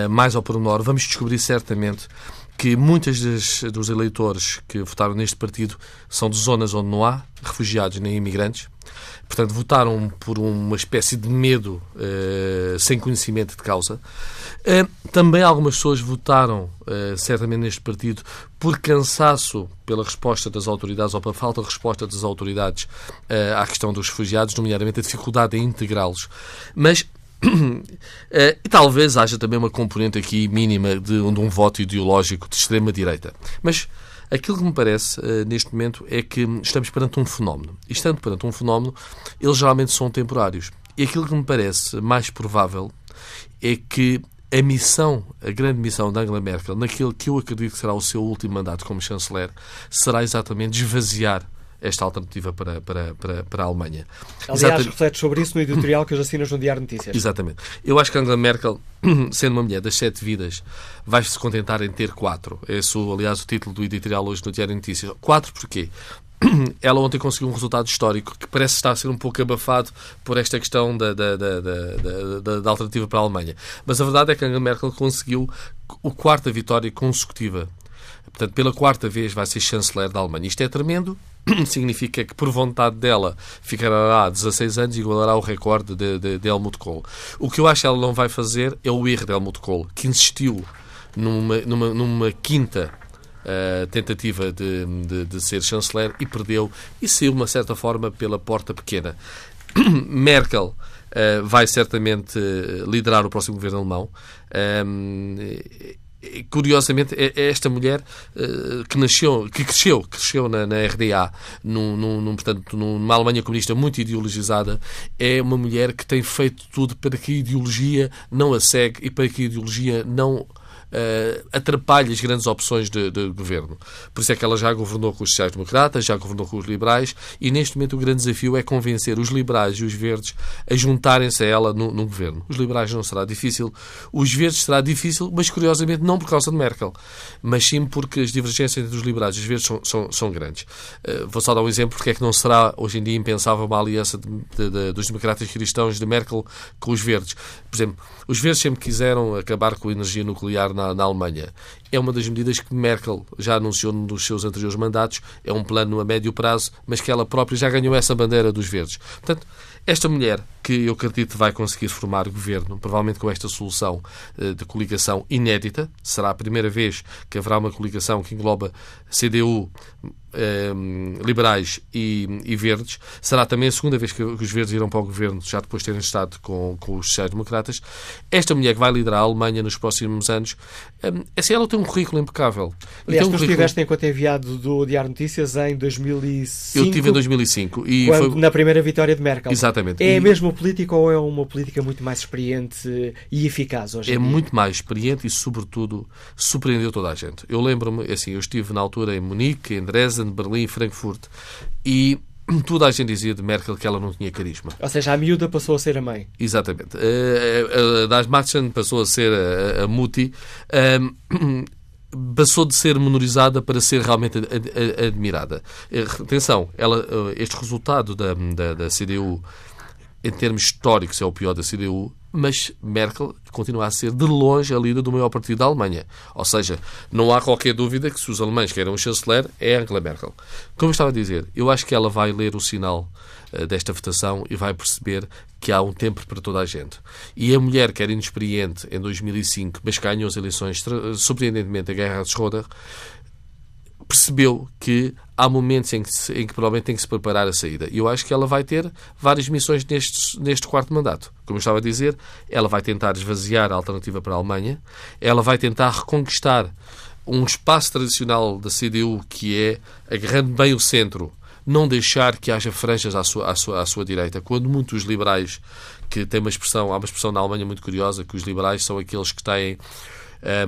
mais ao pormenor, vamos descobrir certamente que muitos dos eleitores que votaram neste partido são de zonas onde não há refugiados nem imigrantes. Portanto, votaram por uma espécie de medo uh, sem conhecimento de causa. Uh, também algumas pessoas votaram, uh, certamente neste partido, por cansaço pela resposta das autoridades ou pela falta de resposta das autoridades à questão dos refugiados, nomeadamente a dificuldade em integrá-los. Mas e talvez haja também uma componente aqui mínima de, de um voto ideológico de extrema-direita. Mas aquilo que me parece uh, neste momento é que estamos perante um fenómeno. E estando perante um fenómeno, eles geralmente são temporários. E aquilo que me parece mais provável é que a missão, a grande missão da Angela Merkel, naquele que eu acredito que será o seu último mandato como chanceler, será exatamente esvaziar esta alternativa para, para, para, para a Alemanha. Aliás, Exatamente. reflete sobre isso no editorial que hoje assinas no Diário Notícias. Exatamente. Eu acho que Angela Merkel, sendo uma mulher das sete vidas, vai se contentar em ter quatro. Esse, aliás, o título do editorial hoje no Diário Notícias. Quatro porquê? ela ontem conseguiu um resultado histórico que parece estar a ser um pouco abafado por esta questão da, da, da, da, da alternativa para a Alemanha. Mas a verdade é que Angela Merkel conseguiu a quarta vitória consecutiva. Portanto, pela quarta vez vai ser chanceler da Alemanha. Isto é tremendo, significa que, por vontade dela, ficará há 16 anos e igualará o recorde de, de, de Helmut Kohl. O que eu acho que ela não vai fazer é o erro de Helmut Kohl, que insistiu numa, numa, numa quinta Uh, tentativa de, de, de, ser chanceler e perdeu e saiu, de uma certa forma, pela porta pequena. Merkel uh, vai certamente liderar o próximo governo alemão. Curiosamente, é, é esta mulher uh, que nasceu, que cresceu, cresceu na, na RDA, num, num, portanto, numa Alemanha comunista muito ideologizada, é uma mulher que tem feito tudo para que a ideologia não a segue e para que a ideologia não uh, atrapalha as grandes opções de, de, governo. Por isso é que ela já governou com os sociais-democratas, já governou com os liberais e neste momento o grande desafio é convencer os liberais e os verdes a juntarem-se a ela no, no, governo. Os liberais não será difícil, os verdes será difícil, mas curiosamente não por causa de Merkel, mas sim porque as divergências entre os liberais e os verdes são, são, são grandes. Uh, vou só dar um exemplo porque é que não será hoje em dia impensável uma aliança de, de, dos democratas cristãos de Merkel com os verdes. Por exemplo, os verdes sempre quiseram acabar com a energia nuclear na, na Alemanha. É uma das medidas que Merkel já anunciou num dos seus anteriores mandatos. É um plano a médio prazo, mas que ela própria já ganhou essa bandeira dos verdes. Portanto, esta mulher, que eu acredito vai conseguir formar governo, provavelmente com esta solução eh, de coligação inédita, será a primeira vez que haverá uma coligação que engloba CDU, liberais e, e, verdes. Será também a segunda vez que, os verdes irão para o governo, já depois de terem estado com, com os sociais-democratas. Esta mulher que vai liderar a Alemanha nos próximos anos, eh, assim, ela tem um currículo impecável. Aliás, um tu currículo... estiveste enquanto enviado do Diário Notícias em 2005. Eu estive em 2005. E quando, foi... Na primeira vitória de Merkel. Exatamente. É e... a mesma política ou é uma política muito mais experiente e eficaz hoje É muito mais experiente e, sobretudo, surpreendeu toda a gente. Eu lembro-me, assim, eu estive na altura em Munique, em Dresden, Berlim e Frankfurt e toda a gente dizia de Merkel que ela não tinha carisma. Ou seja, a miúda passou a ser a mãe. Exatamente. A Das Machen passou a ser a, a Muti. Passou de ser menorizada para ser realmente admirada. Eh, atenção, ela, eh, este resultado da, da, da CDU, em termos históricos, é o pior da CDU, mas Merkel continua a ser de longe a líder do maior partido da Alemanha. Ou seja, não há qualquer dúvida que se os alemães querem um chanceler, é Angela Merkel. Como eu estava a dizer, eu acho que ela vai ler o sinal uh, desta votação e vai perceber que há um tempo para toda a gente. E a mulher que era inexperiente em 2005, mas ganhou as eleições, surpreendentemente, a Guerra de Schroeder, percebeu que há momentos em que, em que provavelmente tem que se preparar a saída. E eu acho que ela vai ter várias missões neste, neste quarto mandato. Como eu estava a dizer, ela vai tentar esvaziar a alternativa para a Alemanha, ela vai tentar reconquistar um espaço tradicional da CDU que é, agarrando bem o centro, não deixar que haja franjas à sua, à sua, à sua direita. Quando muitos liberais, que têm uma expressão, há uma expressão na Alemanha muito curiosa, que os liberais são aqueles que têm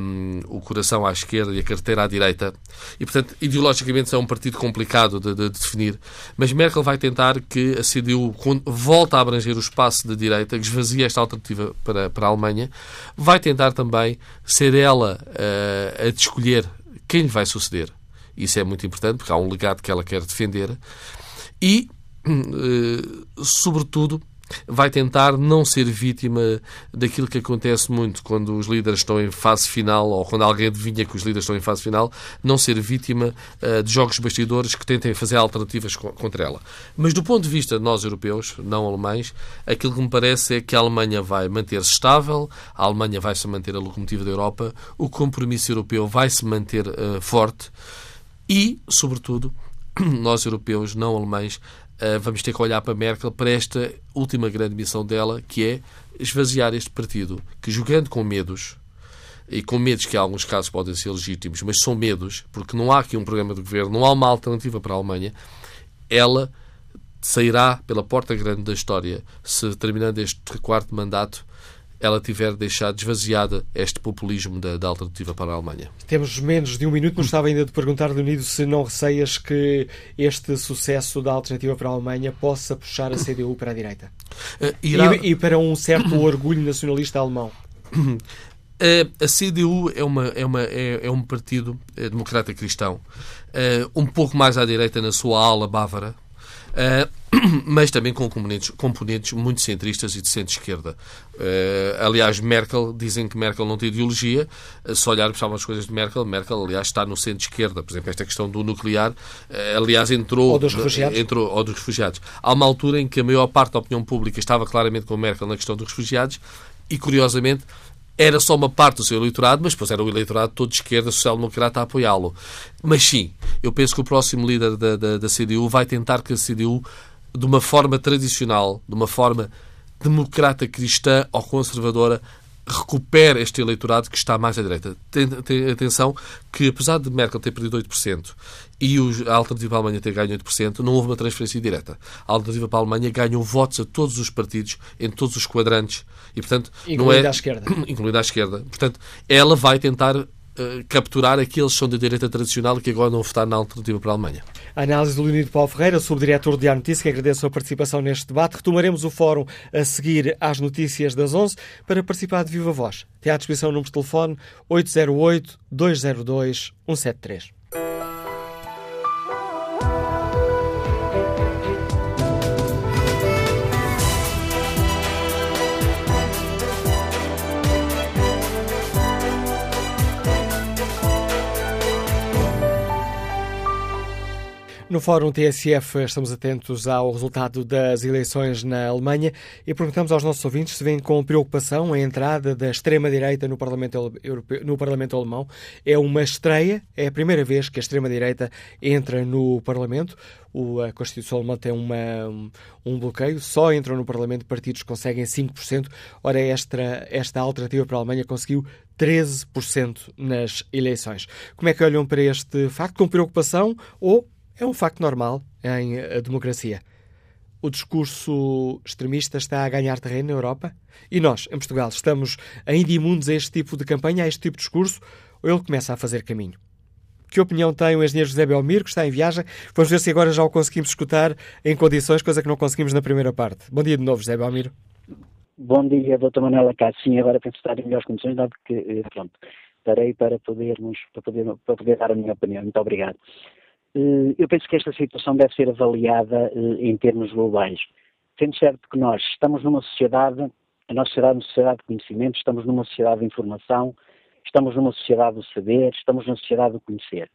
um, o coração à esquerda e a carteira à direita. E, portanto, ideologicamente é um partido complicado de, de, de definir. Mas Merkel vai tentar que a CDU volte a abranger o espaço de direita, que esvazia esta alternativa para, para a Alemanha. Vai tentar também ser ela uh, a escolher quem lhe vai suceder. Isso é muito importante, porque há um legado que ela quer defender. E, uh, sobretudo, vai tentar não ser vítima daquilo que acontece muito quando os líderes estão em fase final ou quando alguém adivinha que os líderes estão em fase final, não ser vítima uh, de jogos bastidores que tentem fazer alternativas contra ela. Mas do ponto de vista de nós europeus, não alemães, aquilo que me parece é que a Alemanha vai manter-se estável, a Alemanha vai se manter a locomotiva da Europa, o compromisso europeu vai se manter uh, forte e, sobretudo, nós europeus, não alemães, vamos ter que olhar para Merkel para esta última grande missão dela, que é esvaziar este partido, que jogando com medos, e com medos que em alguns casos podem ser legítimos, mas são medos, porque não há aqui um programa de governo, não há uma alternativa para a Alemanha, ela sairá pela porta grande da história se, terminando este quarto mandato, ela tiver deixado esvaziada este populismo da, da, alternativa para a Alemanha. Temos menos de um minuto. Não estava ainda de perguntar, Leonido, se não receias que este sucesso da alternativa para a Alemanha possa puxar a CDU para a direita? Uh, irá... e, e, para um certo orgulho nacionalista alemão? Uh, a CDU é, uma, é, uma, é, é um partido é democrata cristão, um pouco mais à direita na sua ala bávara, mas também com componentes, componentes muito centristas e de centro-esquerda. Uh, aliás, Merkel, dizem que Merkel não tem ideologia. Uh, se olharmos para algumas coisas de Merkel, Merkel, aliás, está no centro-esquerda. Por exemplo, esta questão do nuclear, aliás, entrou... Ou dos refugiados. Entrou, ou dos refugiados. Há uma altura em que a maior parte da opinião pública estava claramente com Merkel na questão dos refugiados e, curiosamente, era só uma parte do seu eleitorado, mas depois era o eleitorado todo de esquerda, social-democrata, a apoiá-lo. Mas sim, eu penso que o próximo líder da, da, da CDU vai tentar que a CDU, de uma forma tradicional, de uma forma democrata cristã ou conservadora, recupere este eleitorado que está mais à direita. Tem, tem atenção que, apesar de Merkel ter perdido 8% e a alternativa para a Alemanha ter ganho 8%, não houve uma transferência direta. A alternativa para a Alemanha ganhou votos a todos os partidos, em todos os quadrantes. E, portanto, incluindo não é... à esquerda. Incluindo à esquerda. Portanto, ela vai tentar Uh, capturar aqueles que são da direita tradicional e que agora não votaram na alternativa para a Alemanha. A análise do Leonido Paulo Ferreira, subdiretor do Diário Notícias, que agradeço a participação neste debate. Retomaremos o fórum a seguir às notícias das 11 para participar de viva voz. Tem à disposição o número de telefone 808 202 173. No Fórum TSF estamos atentos ao resultado das eleições na Alemanha e perguntamos aos nossos ouvintes se veem com preocupação a entrada da extrema-direita no Parlamento, Europeu, no Parlamento Alemão. É uma estreia, é a primeira vez que a extrema-direita entra no Parlamento. O, a Constituição Alemã tem uma, um, um, bloqueio, só entram no Parlamento partidos que conseguem 5%. Ora, esta, esta alternativa para a Alemanha conseguiu 13% nas eleições. Como é que olham para este facto? Com preocupação ou é um facto normal em democracia. O discurso extremista está a ganhar terreno na Europa? E nós, em Portugal, estamos ainda imundos a este tipo de campanha, a este tipo de discurso, ou ele começa a fazer caminho? Que opinião tem o engenheiro José Belmiro, que está em viagem? Vamos ver se agora já o conseguimos escutar em condições, coisa que não conseguimos na primeira parte. Bom dia de novo, José Belmiro. Bom dia, doutor Manuela Cássio. Sim, agora penso estar em melhores condições, dado que, eh, pronto, estarei para, podermos, para, poder, para poder dar a minha opinião. Muito obrigado. Eh, eu penso que esta situação deve ser avaliada eh, em termos globais. Sendo certo que nós estamos numa sociedade, a nossa sociedade é uma sociedade de conhecimento, estamos numa sociedade de informação, estamos numa sociedade do saber, estamos numa sociedade do conhecer.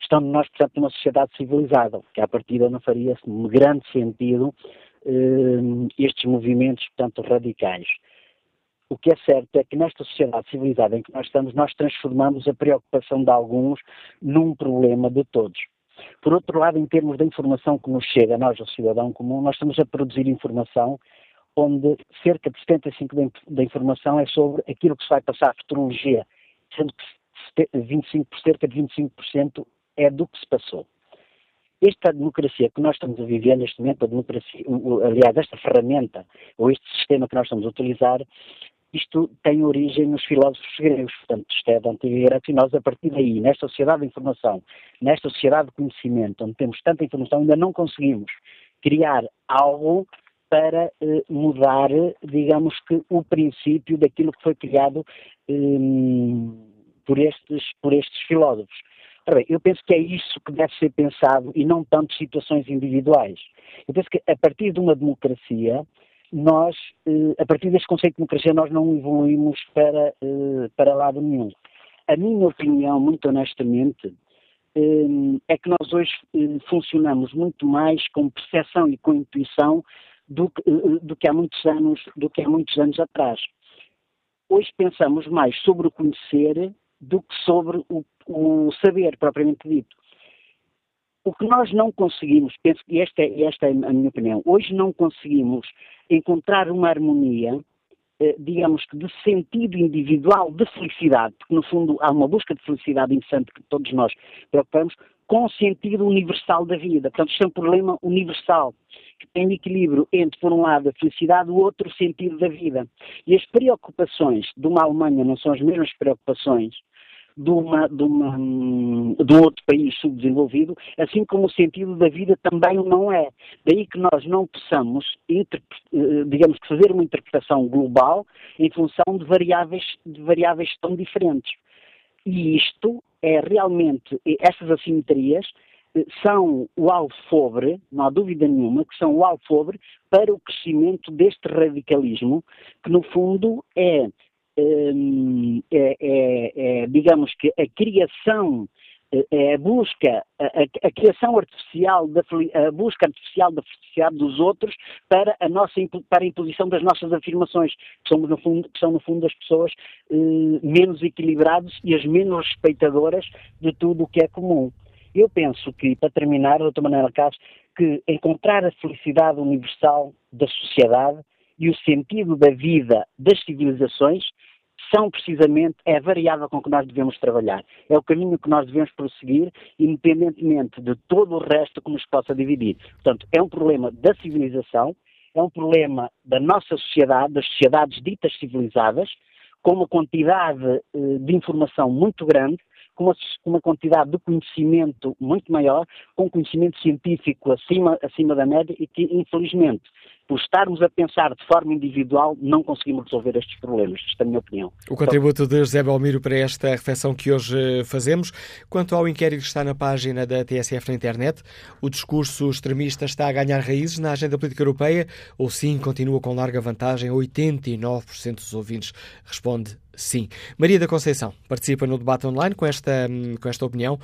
Estamos nós, portanto, numa sociedade civilizada, que à partida não faria grande sentido eh, estes movimentos, portanto, radicais. O que é certo é que nesta sociedade civilizada em que nós estamos, nós transformamos a preocupação de alguns num problema de todos. Por outro lado, em termos da informação que nos chega a nós, ao cidadão comum, nós estamos a produzir informação onde cerca de 75% da informação é sobre aquilo que se vai passar à futurologia, sendo que 25, cerca de 25% é do que se passou. Esta democracia que nós estamos a viver neste momento, a democracia, aliás, esta ferramenta, ou este sistema que nós estamos a utilizar, isto tem origem nos filósofos gregos, portanto, isto é da antiga Grécia, e nós, a partir daí, nesta sociedade de informação, nesta sociedade de conhecimento, onde temos tanta informação, ainda não conseguimos criar algo para eh, mudar, digamos que, o princípio daquilo que foi criado eh, por, estes, por estes filósofos. Bem, eu penso que é isso que deve ser pensado e não tanto situações individuais. Eu penso que a partir de uma democracia, nós, eh, a partir deste conceito de democracia, nós não evoluímos para, eh, para lado nenhum. A minha opinião, muito honestamente, eh, é que nós hoje funcionamos muito mais com percepção e com intuição do que, do que há muitos anos, do que há muitos anos atrás. Hoje pensamos mais sobre o conhecer do que sobre o, o saber propriamente dito. O que nós não conseguimos, penso que esta, é, esta é a minha opinião, hoje não conseguimos encontrar uma harmonia, eh, digamos que de sentido individual de felicidade, porque no fundo há uma busca de felicidade incessante que todos nós preocupamos, com o sentido universal da vida. Portanto, isto é um problema universal, que tem equilíbrio entre, por um lado, a felicidade e o outro o sentido da vida. E as preocupações de uma Alemanha não são as mesmas preocupações de, uma, de, uma, de um outro país subdesenvolvido, assim como o sentido da vida também não é. Daí que nós não possamos, eh, digamos que fazer uma interpretação global em função de variáveis, de variáveis tão diferentes. E isto é realmente, essas assimetrias eh, são o alfobre, não há dúvida nenhuma, que são o alfobre para o crescimento deste radicalismo, que no fundo é é, é, é, digamos que a criação, é, é a busca, a, a, criação artificial, da, a busca artificial da felicidade dos outros para a nossa para a imposição das nossas afirmações, que, somos, no fundo, que são no fundo as pessoas eh, menos equilibradas e as menos respeitadoras de tudo o que é comum. Eu penso que, para terminar, doutor Manuel Castro, que encontrar a felicidade universal da sociedade e o sentido da vida das civilizações são precisamente é a variável com que nós devemos trabalhar. É o caminho que nós devemos prosseguir, independentemente de todo o resto que nos possa dividir. Portanto, é um problema da civilização, é um problema da nossa sociedade, das sociedades ditas civilizadas, com uma quantidade eh, de informação muito grande, com uma, uma, quantidade de conhecimento muito maior, com conhecimento científico acima, acima da média e que, infelizmente, por estarmos a pensar de forma individual, não conseguimos resolver estes problemas. Esta é a minha opinião. O contributo de José Belmiro para esta reflexão que hoje fazemos. Quanto ao inquérito que está na página da TSF na internet, o discurso extremista está a ganhar raízes na agenda política europeia ou sim continua com larga vantagem? 89% dos ouvintes responde sim. Maria da Conceição participa no debate online com esta, com esta opinião.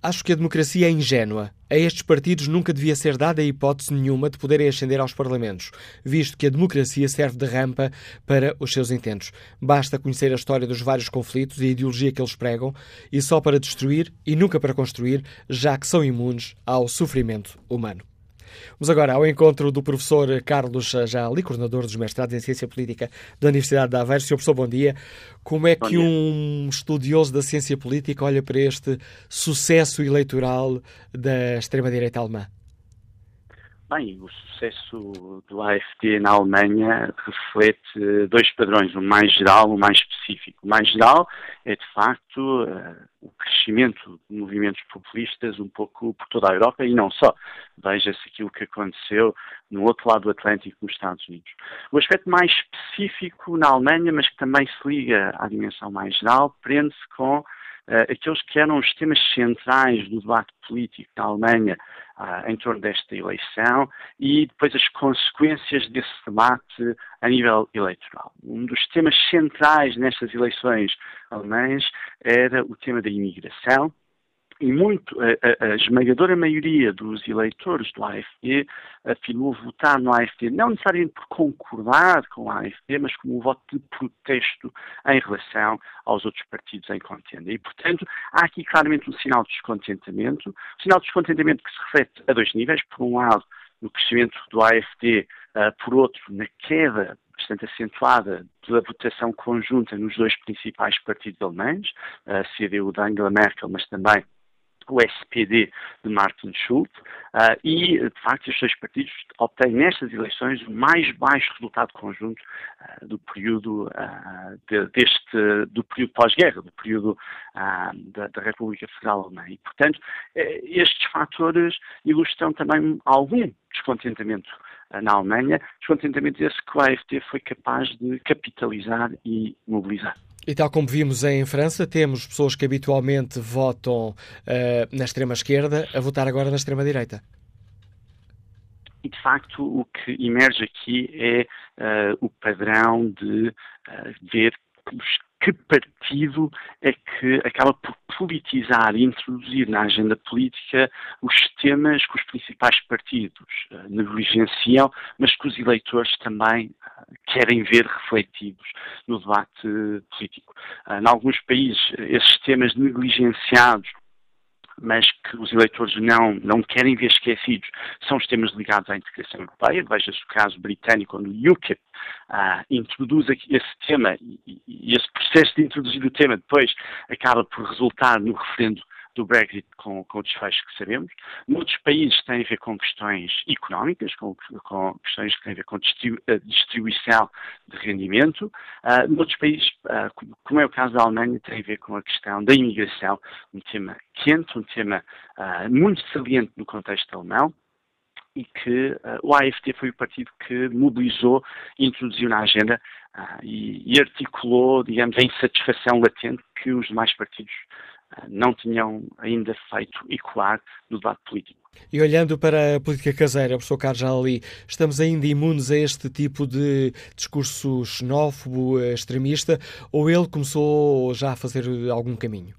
Acho que a democracia é ingênua. A estes partidos nunca devia ser dada a hipótese nenhuma de poderem ascender aos parlamentos, visto que a democracia serve de rampa para os seus intentos. Basta conhecer a história dos vários conflitos e a ideologia que eles pregam, e só para destruir e nunca para construir, já que são imunes ao sofrimento humano. Vamos agora ao encontro do professor Carlos Jali, coordenador dos mestrados em Ciência Política da Universidade de Aveiro. Senhor professor, bom dia. Como é que um estudioso da ciência política olha para este sucesso eleitoral da extrema-direita alemã? Bem, o sucesso do AFD na Alemanha reflete dois padrões, um mais geral e um mais específico. O mais geral é, de facto, uh, o crescimento de movimentos populistas um pouco por toda a Europa e não só. Veja-se aquilo que aconteceu no outro lado do Atlântico, nos Estados Unidos. O aspecto mais específico na Alemanha, mas que também se liga à dimensão mais geral, prende-se com uh, aqueles que eram os temas centrais do debate político na Alemanha uh, em torno desta eleição e depois as consequências desse debate a nível eleitoral. Um dos temas centrais nestas eleições alemãs era o tema da imigração, e muito, a, a, esmagadora maioria dos eleitores do AFD afirmou votar no AFD, não necessariamente por concordar com o AFD, mas como um voto de protesto em relação aos outros partidos em contenda. E, portanto, há aqui claramente um sinal de descontentamento, um sinal de descontentamento que se reflete a dois níveis. Por um lado, no crescimento do AFD, uh, por outro, na queda bastante acentuada pela votação conjunta nos dois principais partidos alemães, a CDU da Angela Merkel, mas também o SPD de Martin Schulz, uh, e, de facto, estes dois partidos obtêm nestas eleições o mais baixo resultado conjunto uh, do período uh, de, deste, do período pós-guerra, do período da, da, República Federal Alemã. E, portanto, eh, estes fatores ilustram também algum descontentamento na Alemanha, descontentamento esse que o AFD foi capaz de capitalizar e mobilizar. E tal como vimos em França, temos pessoas que habitualmente votam uh, na extrema-esquerda a votar agora na extrema-direita. E, de facto, o que emerge aqui é uh, o padrão de uh, ver que partido é que acaba por politizar e introduzir na agenda política os temas que os principais partidos uh, negligenciam, mas que os eleitores também uh, querem ver refletidos no debate político. Uh, em alguns países, esses temas negligenciados mas que os eleitores não, não querem ver esquecidos, são os temas ligados à integração europeia. Veja-se o caso britânico, onde o UKIP uh, introduz esse tema e, e, esse processo de introduzir o tema depois acaba por resultar no referendo do Brexit com, com o desfecho que sabemos. Noutros países tem a ver com questões económicas, com, com questões que têm a ver com a distribuição de rendimento. Uh, noutros países, uh, como é o caso da Alemanha, tem a ver com a questão da imigração, um tema quente, um tema uh, muito saliente no contexto alemão e que uh, o AFD foi o partido que mobilizou introduziu na agenda uh, e, e, articulou, digamos, a insatisfação latente que os demais partidos não tinham ainda feito ecoar no debate político. E olhando para a política caseira, professor Carlos Ali, estamos ainda imunes a este tipo de discurso xenófobo, extremista, ou ele começou já a fazer algum caminho?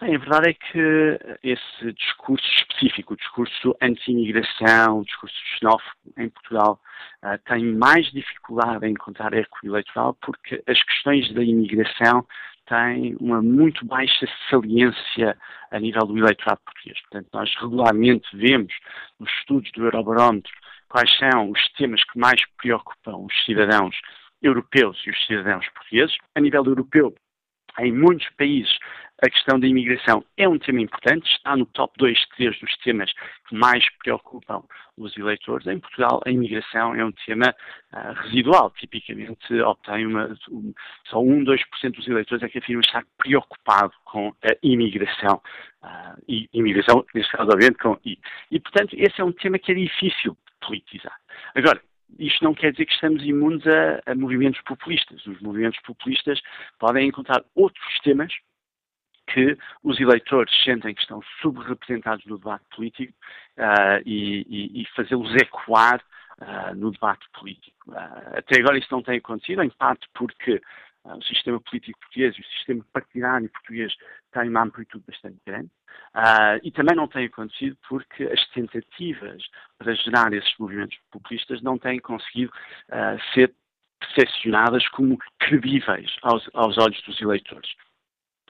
Bem, a verdade é que esse discurso específico, o discurso anti-imigração, o discurso xenófobo em Portugal, uh, tem mais dificuldade em encontrar eco eleitoral porque as questões da imigração tem uma muito baixa saliência a nível do eleitorado português. Portanto, nós regularmente vemos nos estudos do Eurobarómetro quais são os temas que mais preocupam os cidadãos europeus e os cidadãos portugueses. A nível europeu, em muitos países, a questão da imigração é um tema importante, está no top 2, 3 dos temas que mais preocupam os eleitores. Em Portugal, a imigração é um tema uh, residual. Tipicamente, obtém uma, um, só 1, 2% dos eleitores é que afirma estar preocupado com a imigração. Uh, e imigração, neste caso, obviamente, com I. E, portanto, esse é um tema que é difícil politizar. Agora, isto não quer dizer que estamos imunes a, a, movimentos populistas. Os movimentos populistas podem encontrar outros temas que os eleitores sentem que estão subrepresentados no debate político uh, e, e, e fazê-los ecoar uh, no debate político. Uh, até agora isso não tem acontecido, em parte porque o sistema político português e o sistema partidário português têm uma amplitude bastante grande e também não tem acontecido porque as tentativas para gerar esses movimentos populistas não têm conseguido ser percepcionadas como credíveis aos, aos olhos dos eleitores.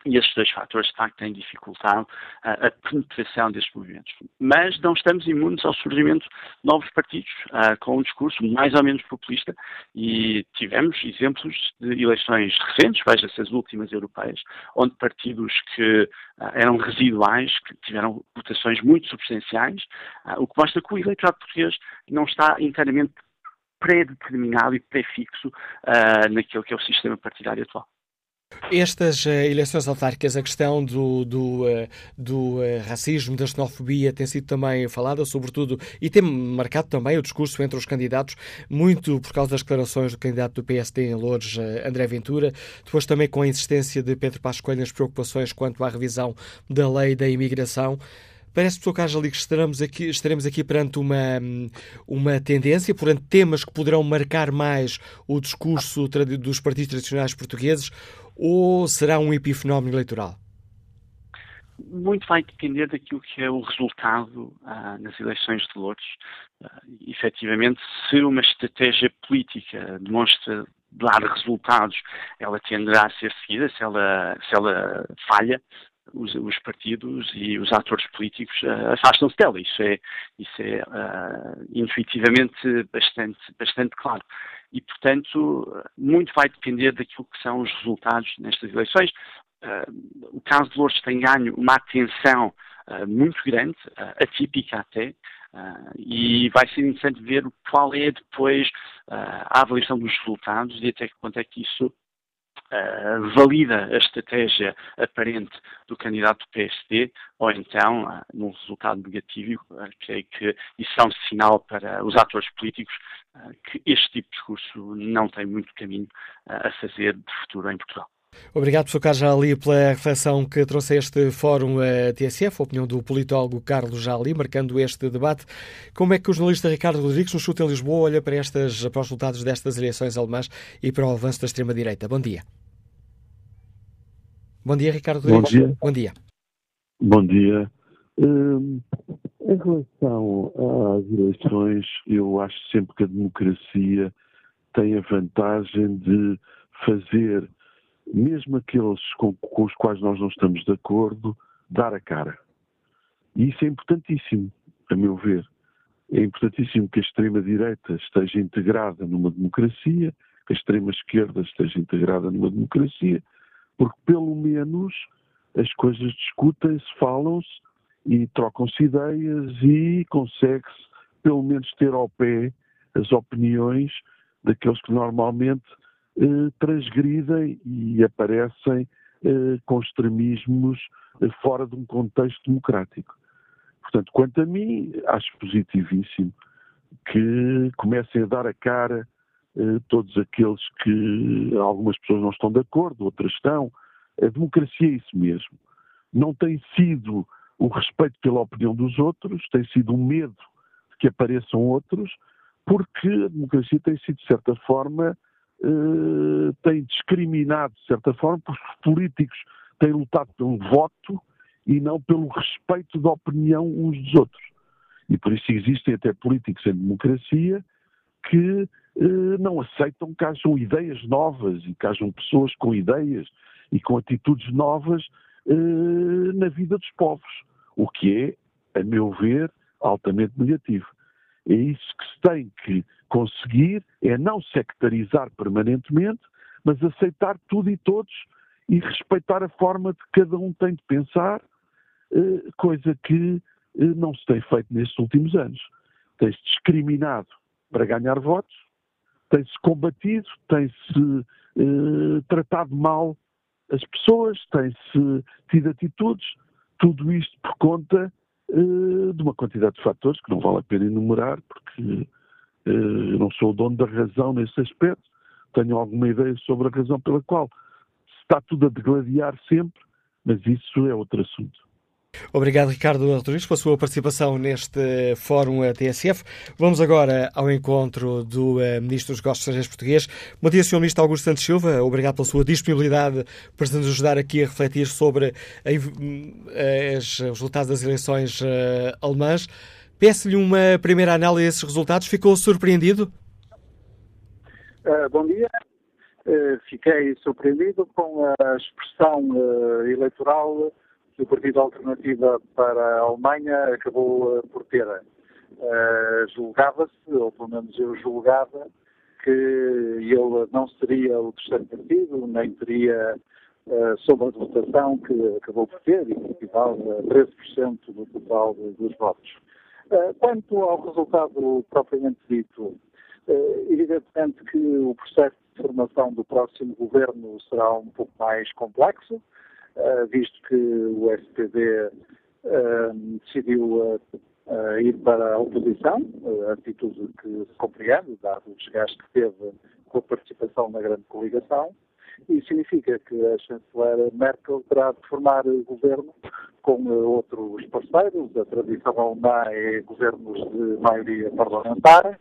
E estes dois fatores, de facto, têm dificultado a, a penetração destes movimentos. Mas não estamos imunes ao surgimento de novos partidos uh, com um discurso mais ou menos populista e tivemos exemplos de eleições recentes, veja-se as últimas europeias, onde partidos que uh, eram residuais, que tiveram votações muito substanciais, uh, o que mostra que o eleitorado português não está inteiramente pré-determinado e pré-fixo naquilo que é o sistema partidário atual. Estas uh, eleições autárquicas, a questão do, do, uh, do uh, racismo, da xenofobia tem sido também falada, sobretudo, e tem marcado também o discurso entre os candidatos, muito por causa das declarações do candidato do PSD em Lourdes, André Ventura, depois também com a insistência de Pedro Passos Coelho nas preocupações quanto à revisão da lei da imigração. Parece, professor Carlos Ali, que estaremos aqui, estaremos aqui perante uma, uma tendência, perante temas que poderão marcar mais o discurso dos partidos tradicionais portugueses, ou será um epifenómeno eleitoral? Muito vai depender daquilo que é o resultado ah, nas eleições de Lourdes. Ah, efetivamente, se uma estratégia política demonstra dar resultados, ela tenderá a ser seguida. Se ela, se ela falha, os, os, partidos e os atores políticos uh, afastam-se dela. Isso é, isso é uh, intuitivamente bastante, bastante claro. E, portanto, muito vai depender daquilo que são os resultados nestas eleições. Uh, o caso de Lourdes tem ganho uma atenção muito grande, atípica até, e vai ser interessante ver qual é depois a avaliação dos resultados e até que ponto é que isso uh, valida a estratégia aparente do candidato do PSD, ou então, uh, num resultado negativo, uh, creio que isso é um sinal para os atores políticos que este tipo de discurso não tem muito caminho a fazer de futuro em Portugal. Obrigado, professor Carlos Jali, pela reflexão que trouxe este fórum TSF, a opinião do politólogo Carlos Jali, marcando este debate. Como é que o jornalista Ricardo Rodrigues, no chute em Lisboa, olha para, estas, para os resultados destas eleições alemãs e para o avanço da extrema-direita? Bom dia. Bom dia, Ricardo Bom dia. Bom dia. Bom dia. Hum, em relação às eleições, eu acho sempre que a democracia tem a vantagem de fazer, mesmo aqueles com, com os quais nós não estamos de acordo, dar a cara. E isso é importantíssimo, a meu ver. É importantíssimo que a extrema-direita esteja integrada numa democracia, que a extrema-esquerda esteja integrada numa democracia, porque pelo menos as coisas discutem-se, falam-se e trocam-se ideias e consegue-se pelo menos ter ao pé as opiniões daqueles que normalmente eh, transgridem e aparecem eh, com extremismos eh, fora de um contexto democrático. Portanto, quanto a mim, acho positivíssimo que comecem a dar a cara todos aqueles que algumas pessoas não estão de acordo, outras estão. A democracia é isso mesmo. Não tem sido o respeito pela opinião dos outros, tem sido o medo de que apareçam outros, porque a democracia tem sido, de certa forma, eh, tem discriminado, de certa forma, porque os políticos têm lutado pelo voto e não pelo respeito da opinião uns dos outros. E por isso existem até políticos em democracia que eh, não aceitam que hajam ideias novas e que hajam pessoas com ideias e com atitudes novas eh, na vida dos povos, o que é, a meu ver, altamente negativo. É isso que se tem que conseguir, é não sectarizar permanentemente, mas aceitar tudo e todos e respeitar a forma de cada um tem de pensar, eh, coisa que não se tem feito nestes últimos anos. Tem-se discriminado para ganhar votos, tem-se combatido, tem-se eh, tratado mal as pessoas, tem-se tido atitudes, tudo isto por conta eh, de uma quantidade de fatores que não vale a pena enumerar, porque eh, eu não sou o dono da razão nesse aspecto, tenho alguma ideia sobre a razão pela qual está tudo a degladiar sempre, mas isso é outro assunto. Obrigado, Ricardo Rodrigues, pela sua participação neste Fórum TSF. Vamos agora ao encontro do uh, Ministro dos Negócios Estrangeiros português. Bom dia, Sr. Ministro Augusto Santos Silva. Obrigado pela sua disponibilidade para nos ajudar aqui a refletir sobre a, os resultados das eleições uh, alemãs. Peço-lhe uma primeira análise desses resultados. Ficou surpreendido? Uh, bom dia. fiquei surpreendido com a expressão eleitoral que o Partido Alternativa para a Alemanha acabou eh, por ter. Uh, julgava-se, ou pelo menos eu julgava, que ele não seria o terceiro partido, nem teria, uh, sob a votação que acabou por ter, e que equivale a 13% do total dos votos. Quanto ao resultado propriamente dito, evidentemente que o processo de formação do próximo governo será um pouco mais complexo, visto que o SPD eh, decidiu eh, ir para a oposição, atitude que se compreende, dado o desgaste que teve com a participação na grande coligação, e significa que a chanceler Merkel terá de formar governo com outros parceiros. A tradição alemã é governos de maioria parlamentar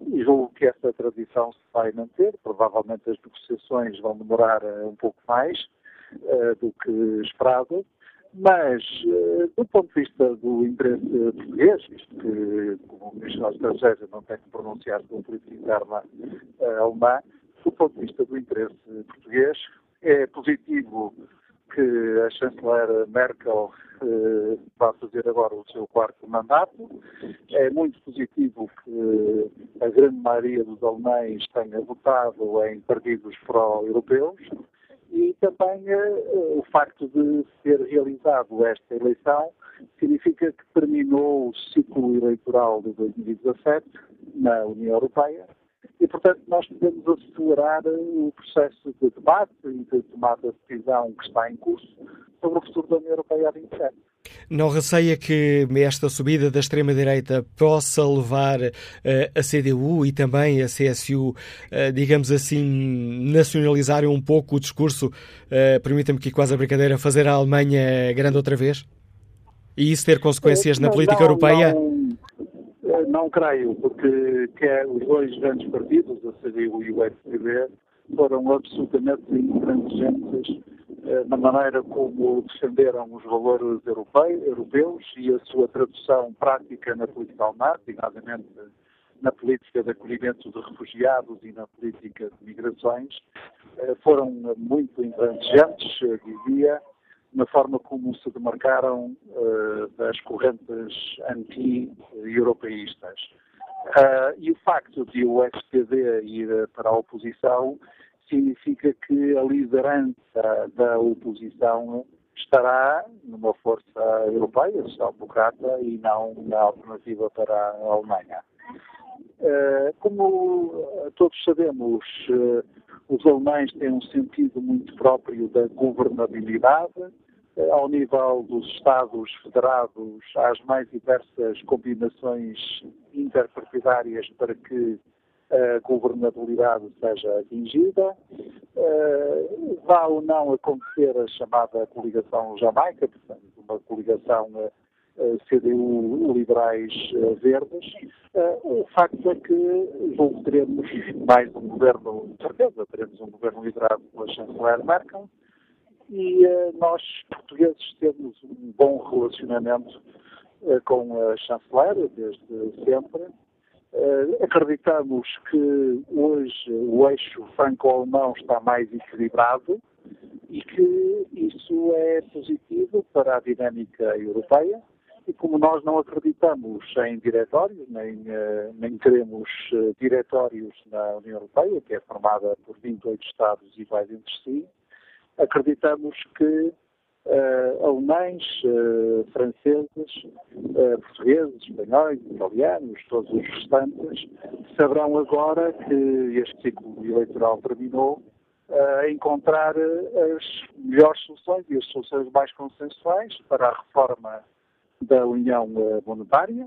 e julgo que essa tradição se vai manter. Provavelmente as negociações vão demorar um pouco mais, uh, do que esperado, mas uh, do ponto de vista do interesse português, visto que como Ministro da Estrangeiros não tem que pronunciar sobre política interna alemã, do ponto de vista do interesse português, é positivo que a chanceler Merkel eh, fazer agora o seu quarto mandato. É muito positivo que a grande maioria dos alemães tenha votado em partidos pró-europeus e também eh, o facto de ser realizado esta eleição significa que terminou o ciclo eleitoral de 2017 na União Europeia e, portanto, nós podemos acelerar o processo de debate e de tomada de decisão que está em curso sobre o futuro da União Europeia a 27. Não receia que esta subida da extrema-direita possa levar uh, a CDU e também a CSU, uh, eh, digamos assim, nacionalizarem um pouco o discurso, uh, permita-me que quase a brincadeira, fazer a Alemanha grande outra vez? E isso ter consequências na política não, europeia? Não, não creio, porque quer os dois grandes partidos, a CDU e o SPD, foram absolutamente intransigentes na maneira como defenderam os valores europeus e a sua tradução prática na política alemã, designadamente na política de acolhimento de refugiados e na política de migrações, eh, foram muito intransigentes, eh, dizia, na forma como se demarcaram das correntes anti-europeístas. e o facto de o SPD ir para a oposição significa que a liderança da oposição estará numa força europeia, social-democrata, e não na alternativa para a Alemanha. Eh, como todos sabemos, eh, os alemães têm um sentido muito próprio da governabilidade. Eh, ao nível dos Estados federados, há as mais diversas combinações interpartidárias para que a governabilidade seja atingida. Uh, vá ou não acontecer a chamada coligação Jamaica, portanto, uma coligação uh, eh, CDU liberais uh, o facto é que teremos mais um governo, certeza, teremos um governo liderado pela chanceler Merkel e nós, portugueses, temos um bom relacionamento com a chanceler desde sempre acreditamos que hoje o eixo franco-alemão está mais equilibrado e que isso é positivo para a dinâmica europeia. E como nós não acreditamos em diretórios, nem, uh, nem queremos uh, diretórios na União Europeia, que é formada por 28 Estados iguais entre si, acreditamos que uh, alemães, uh, franceses, uh, portugueses, espanhóis, italianos, todos os restantes, saberão agora que este ciclo eleitoral terminou a encontrar as melhores soluções e as soluções mais consensuais para a reforma da União Monetária,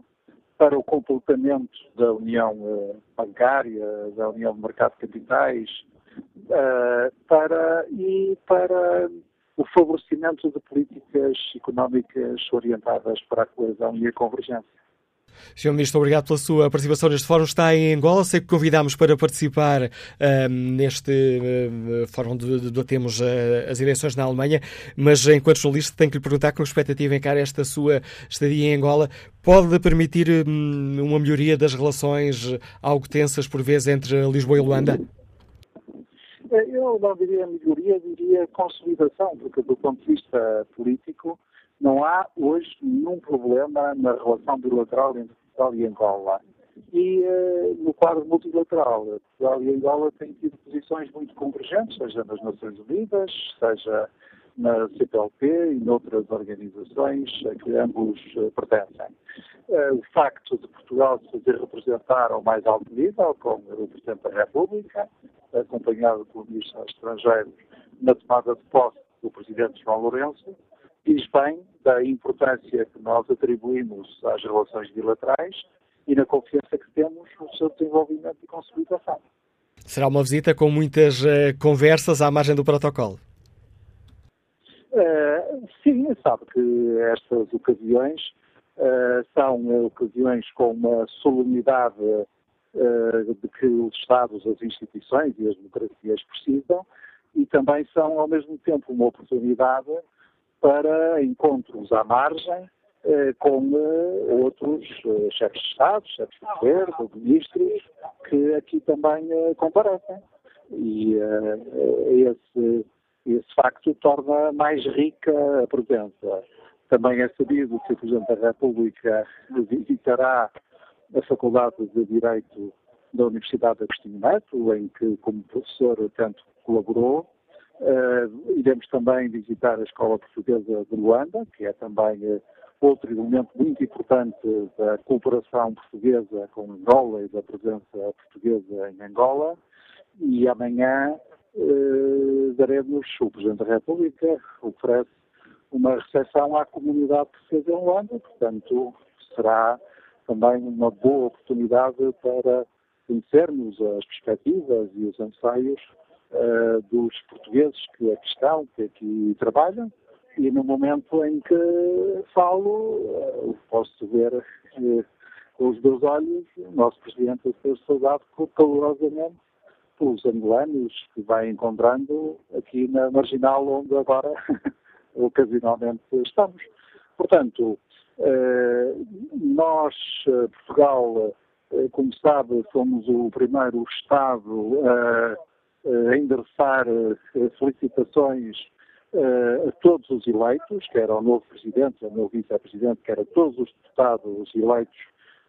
para o comportamento da União Bancária, da União do Mercado de Capitais, para, e para o favorecimento de políticas económicas orientadas para a coesão e a convergência. Sr. Ministro, obrigado pela sua participação neste fórum. Está em Angola, sei que convidámos para participar uh, neste uh, fórum onde debatemos uh, as eleições na Alemanha, mas enquanto jornalista tenho que lhe perguntar com expectativa encara esta sua estadia em Angola. Pode permitir hum, uma melhoria das relações algo tensas por vezes entre Lisboa e Luanda? Eu não diria melhoria, diria consolidação, porque do ponto de vista político não há hoje nenhum problema na relação bilateral entre Portugal e Angola. E uh, no quadro multilateral, Portugal e Angola têm tido posições muito convergentes, seja nas Nações Unidas, seja na CPLP e noutras organizações a que ambos uh, pertencem. Uh, o facto de Portugal se fazer representar ao mais alto nível, como o Presidente da República, acompanhado pelo Ministro dos Estrangeiros, na tomada de posse do Presidente João Lourenço, diz bem da importância que nós atribuímos às relações bilaterais e na confiança que temos no seu desenvolvimento e consolidação. Será uma visita com muitas uh, conversas à margem do protocolo? Uh, sim, sabe que estas ocasiões uh, são ocasiões com uma solenidade eh, de que os Estados, as instituições e as democracias precisam e também são, ao mesmo tempo, uma oportunidade para encontros à margem eh, com eh, outros chefes de Estado, chefes de governo, ministros, que aqui também comparecem. E esse, Esse facto torna mais rica a presença. Também é sabido que o Presidente da República visitará a Faculdade de Direito da Universidade de Agostinho Neto, em que, como professor, tanto colaborou. Uh, iremos também visitar a Escola Portuguesa de Luanda, que é também uh, outro elemento muito importante da cooperação portuguesa com Angola e da presença portuguesa em Angola. E amanhã daremos, o Presidente da República oferece uma recepção à comunidade portuguesa em Luanda, portanto, será também uma boa oportunidade para conhecermos as perspectivas e os anseios uh, dos portugueses que aqui estão, que aqui trabalham, e no momento em que falo, uh, posso ver uh, com os meus olhos o nosso Presidente a ser saudado calorosamente pelos angolanos que vai encontrando aqui na marginal onde agora ocasionalmente estamos. Portanto, nós, Portugal, eh, como sabe, somos o primeiro Estado a, endereçar eh, felicitações eh, a todos os eleitos, quer ao novo Presidente, ao novo Vice-Presidente, quer a todos os deputados eleitos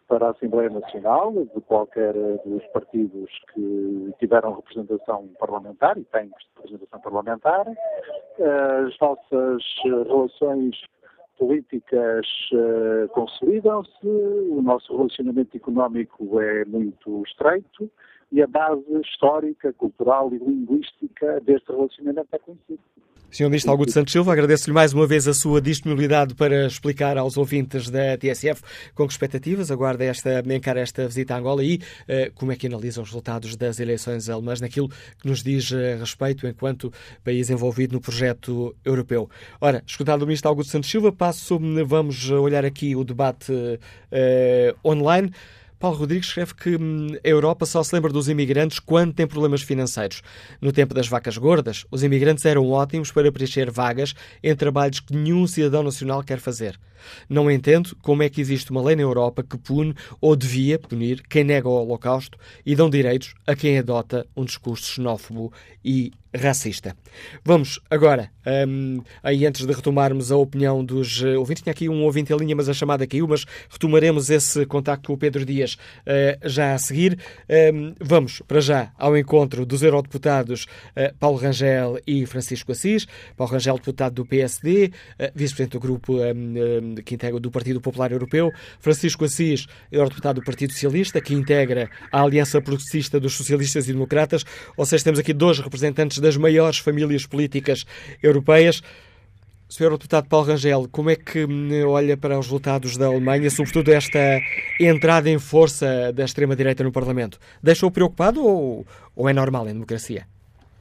para a Assembleia Nacional, de qualquer dos partidos que tiveram representação parlamentar e têm representação parlamentar. As nossas relações políticas consolidam-se, o nosso relacionamento económico é muito estreito e a base histórica, cultural e linguística deste relacionamento é conhecida. Sr. Ministro Augusto Santos Silva, agradeço-lhe mais uma vez a sua disponibilidade para explicar aos ouvintes da TSF com que expectativas aguarda esta, encara esta visita a Angola e uh, como é que analisa os resultados das eleições alemãs naquilo que nos diz a respeito enquanto país envolvido no projeto europeu. Ora, escutado o Ministro Augusto Santos Silva, passo, vamos olhar aqui o debate uh, online. Paulo Rodrigues escreve que hum, a Europa só se lembra dos imigrantes quando tem problemas financeiros. No tempo das vacas gordas, os imigrantes eram ótimos para preencher vagas em trabalhos que nenhum cidadão nacional quer fazer. Não entendo como é que existe uma lei na Europa que pune ou devia punir quem nega o Holocausto e dão direitos a quem adota um discurso xenófobo e racista. Vamos agora, um, aí antes de retomarmos a opinião dos uh, ouvintes, tinha aqui um ouvinte em linha, mas a chamada caiu, mas retomaremos esse contacto com o Pedro Dias uh, já a seguir. Um, vamos, para já, ao encontro dos eurodeputados uh, Paulo Rangel e Francisco Assis. Paulo Rangel, deputado do PSD, vice-presidente do grupo um, que integra do Partido Popular Europeu. Francisco Assis, eurodeputado do Partido Socialista, que integra a Aliança Progressista dos Socialistas e Democratas. Ou seja, temos aqui dois representantes das maiores famílias políticas europeias. Sr. Deputado Paulo Rangel, como é que hum, olha para os resultados da Alemanha, sobretudo esta entrada em força da extrema-direita no Parlamento? Deixou preocupado ou, ou é normal em democracia?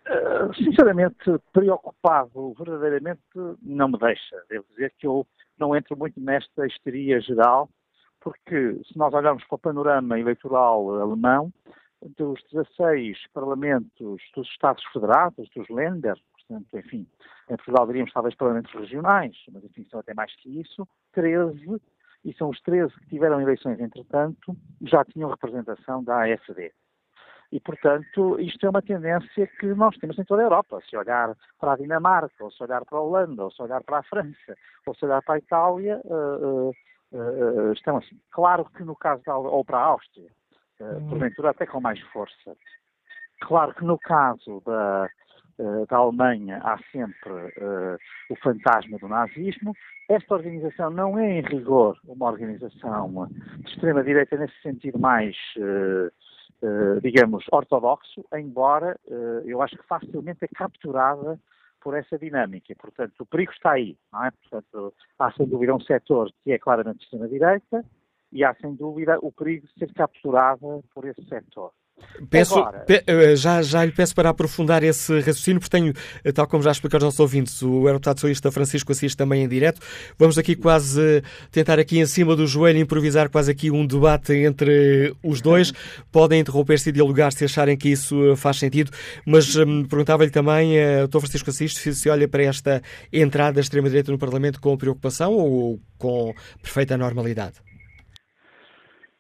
Uh, sinceramente, preocupado verdadeiramente não me deixa. Devo dizer que eu não entro muito nesta histeria geral, porque se nós olharmos para o panorama eleitoral alemão, dos 16 parlamentos dos Estados Federados, dos Länder, portanto, enfim, em Portugal diríamos talvez parlamentos regionais, mas enfim, são até mais que isso, 13, e são os 13 que tiveram eleições, entretanto, já tinham representação da AFD. E, portanto, isto é uma tendência que nós temos em toda a Europa. Se olhar para a Dinamarca, ou se olhar para a Holanda, ou se olhar para a França, ou se olhar para a Itália, uh, uh, uh, estão assim. Claro que no caso da, ou para a Áustria, porventura até com mais força. Claro que no caso da, uh, da Alemanha há sempre uh, o fantasma do nazismo. Esta organização não é, em rigor, uma organização de extrema-direita nesse sentido mais, digamos, ortodoxo, embora eu acho que facilmente é capturada por essa dinâmica. Portanto, o perigo está aí. Não é? Portanto, há sem dúvida um setor que é claramente de extrema-direita, e há sem dúvida o perigo de ser capturada por esse setor. Peço, pe, eh, já, já lhe peço para aprofundar esse raciocínio, porque tenho, eh, tal como já expliquei aos nossos ouvintes, o Eurodeputado Socialista Francisco Assis também em direto. Vamos aqui quase tentar aqui em cima do joelho improvisar quase aqui um debate entre os dois. Podem interromper-se e dialogar se acharem que isso faz sentido, mas hum, perguntava-lhe também, uh, Dr. Francisco Assis, se olha para esta entrada da extrema-direita no Parlamento com preocupação ou com perfeita normalidade?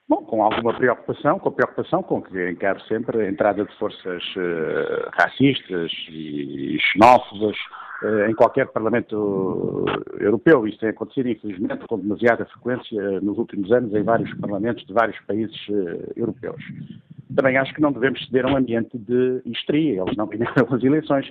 Bom, com alguma preocupação, com a preocupação com que encaro sempre a entrada de forças uh, racistas e xenófobas uh, em qualquer Parlamento Europeu. Isto tem acontecido, infelizmente, com demasiada frequência nos últimos anos em vários Parlamentos de vários países uh, europeus. Também acho que não devemos ceder a um ambiente de histeria. Eles não ganharam as eleições,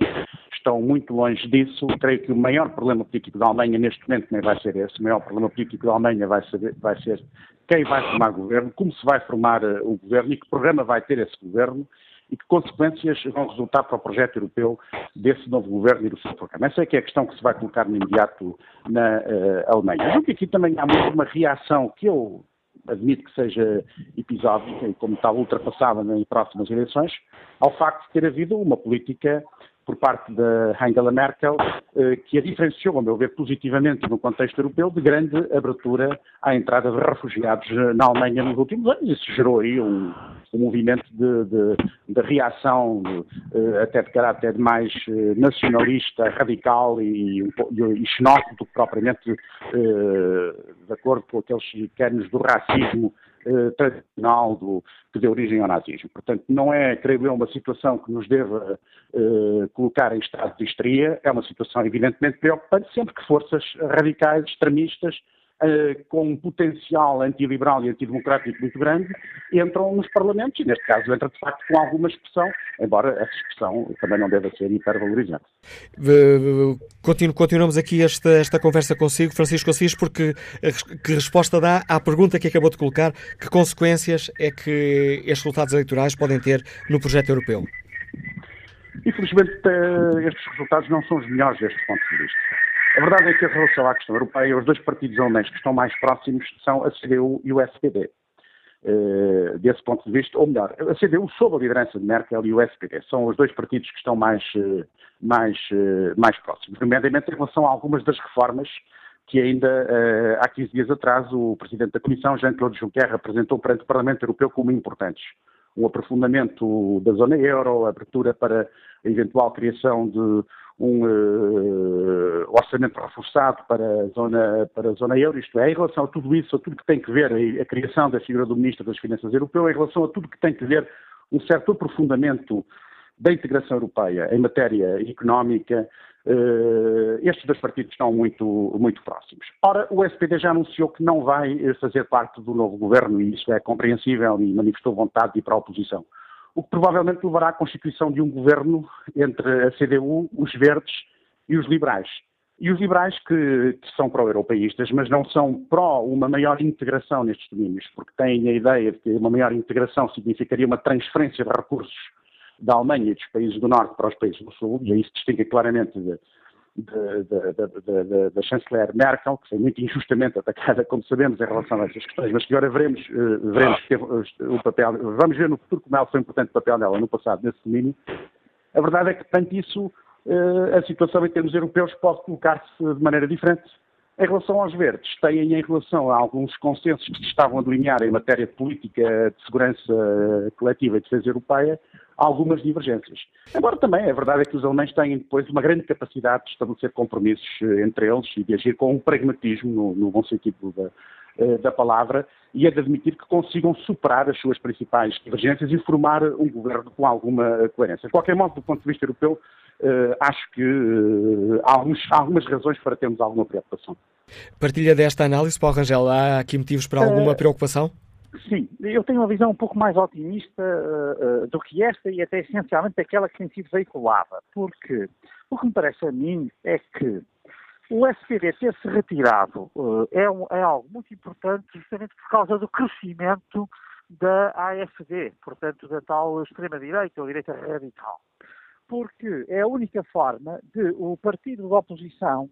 estão muito longe disso. Creio que o maior problema político da Alemanha neste momento nem vai ser esse. O maior problema político da Alemanha vai ser, vai ser quem vai formar governo, como se vai formar uh, o governo e que programa vai ter esse governo e que consequências vão resultar para o projeto europeu desse novo governo e do seu programa. Essa é que é a questão que se vai colocar no imediato na uh, Alemanha. Que aqui também há muito uma reação que eu admito que seja episódica e como tal ultrapassada em próximas eleições, ao facto de ter havido uma política por parte da Angela Merkel, eh, que a diferenciou, a meu ver, positivamente no contexto europeu, de grande abertura à entrada de refugiados na Alemanha nos últimos anos. Isso gerou aí um, um movimento de, de, de reação, de, até de caráter mais eh, nacionalista, radical e, e, e xenófobo, propriamente eh, de acordo com aqueles termos do racismo eh, tradicional do, que deu origem ao nazismo. Portanto, não é, creio eu, uma situação que nos deva eh, colocar em estado de histeria, é uma situação evidentemente preocupante, sempre que forças radicais, extremistas, Uh, com um potencial antiliberal e antidemocrático muito grande, entram nos parlamentos, e neste caso entra de facto com alguma expressão, embora essa expressão também não deva ser hipervalorizada. Continu continuamos aqui esta, esta conversa consigo, Francisco Assis, porque que resposta dá à pergunta que acabou de colocar, que consequências é que estes resultados eleitorais podem ter no projeto europeu? Infelizmente, eh, estes resultados não são os melhores deste ponto de vista. A verdade é que, em relação à questão europeia, os dois partidos alemães que estão mais próximos são a CDU e o SPD. Uh, eh, desse ponto de vista, ou melhor, a CDU sob a liderança de Merkel e o SPD são os dois partidos que estão mais, uh, mais, uh, mais próximos, nomeadamente em relação a algumas das reformas que ainda há 15 dias atrás o Presidente da Comissão, Jean-Claude Juncker, apresentou perante o Parlamento Europeu como importantes. Um aprofundamento da zona euro, a abertura para a eventual criação de um uh, orçamento reforçado para a, zona, para a zona euro, isto é, em relação a tudo isso, a tudo que tem que ver a, a criação da figura do Ministro das Finanças Europeu, em relação a tudo que tem que ver um certo aprofundamento da integração europeia em matéria económica, uh, estes dois partidos estão muito, muito próximos. Ora, o SPD já anunciou que não vai fazer parte do novo governo, e isso é compreensível, e manifestou vontade de ir para a oposição o que provavelmente levará à constituição de um governo entre a CDU, os verdes e os liberais. E os liberais que, que são pró-europeístas, mas não são pró uma maior integração nestes domínios, porque têm a ideia de que uma maior integração significaria uma transferência de recursos da Alemanha e dos países do Norte para os países do Sul, e aí se distingue claramente de, da chanceler Merkel, que foi muito injustamente atacada, como sabemos, em relação a essas questões, mas que agora veremos, uh, veremos que o papel, vamos ver no futuro como ela foi importante o papel dela no passado nesse domínio. A verdade é que, perante isso, uh, a situação em termos europeus pode colocar-se de maneira diferente. Em relação aos verdes, têm em relação a alguns consensos que se estavam a delinear em matéria de política de segurança coletiva e de defesa europeia, algumas divergências. Agora também, a verdade é que os alemães têm depois uma grande capacidade de estabelecer compromissos eh, entre eles e de agir com um pragmatismo, no, no bom sentido da, eh, da palavra, e é de admitir que consigam superar as suas principais divergências e formar um governo com alguma coerência. De qualquer modo, do ponto de vista europeu, Uh, acho que uh, há, alguns, há, algumas razões para termos alguma preocupação. Partilha desta análise, Paulo Rangel. Há aqui motivos para alguma uh, preocupação? Sim, eu tenho uma visão um pouco mais otimista uh, uh, do que esta e até essencialmente aquela que tem sido veiculada, porque o que me parece a mim é que o SPD ter se retirado uh, é, um, é, algo muito importante justamente por causa do crescimento da AFD, portanto da tal extrema-direita ou direita radical. Porque é a única forma de o partido da oposição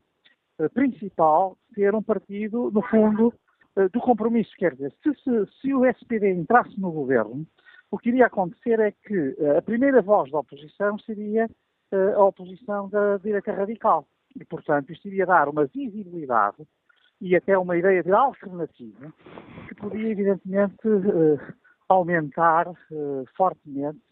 principal ter um partido, no fundo, do compromisso. Quer dizer, se, se, se, o SPD entrasse no governo, o que iria acontecer é que eh, a primeira voz da oposição seria eh, a oposição da direita radical. E, portanto, isto iria dar uma visibilidade e até uma ideia de alternativa que podia, evidentemente, aumentar fortemente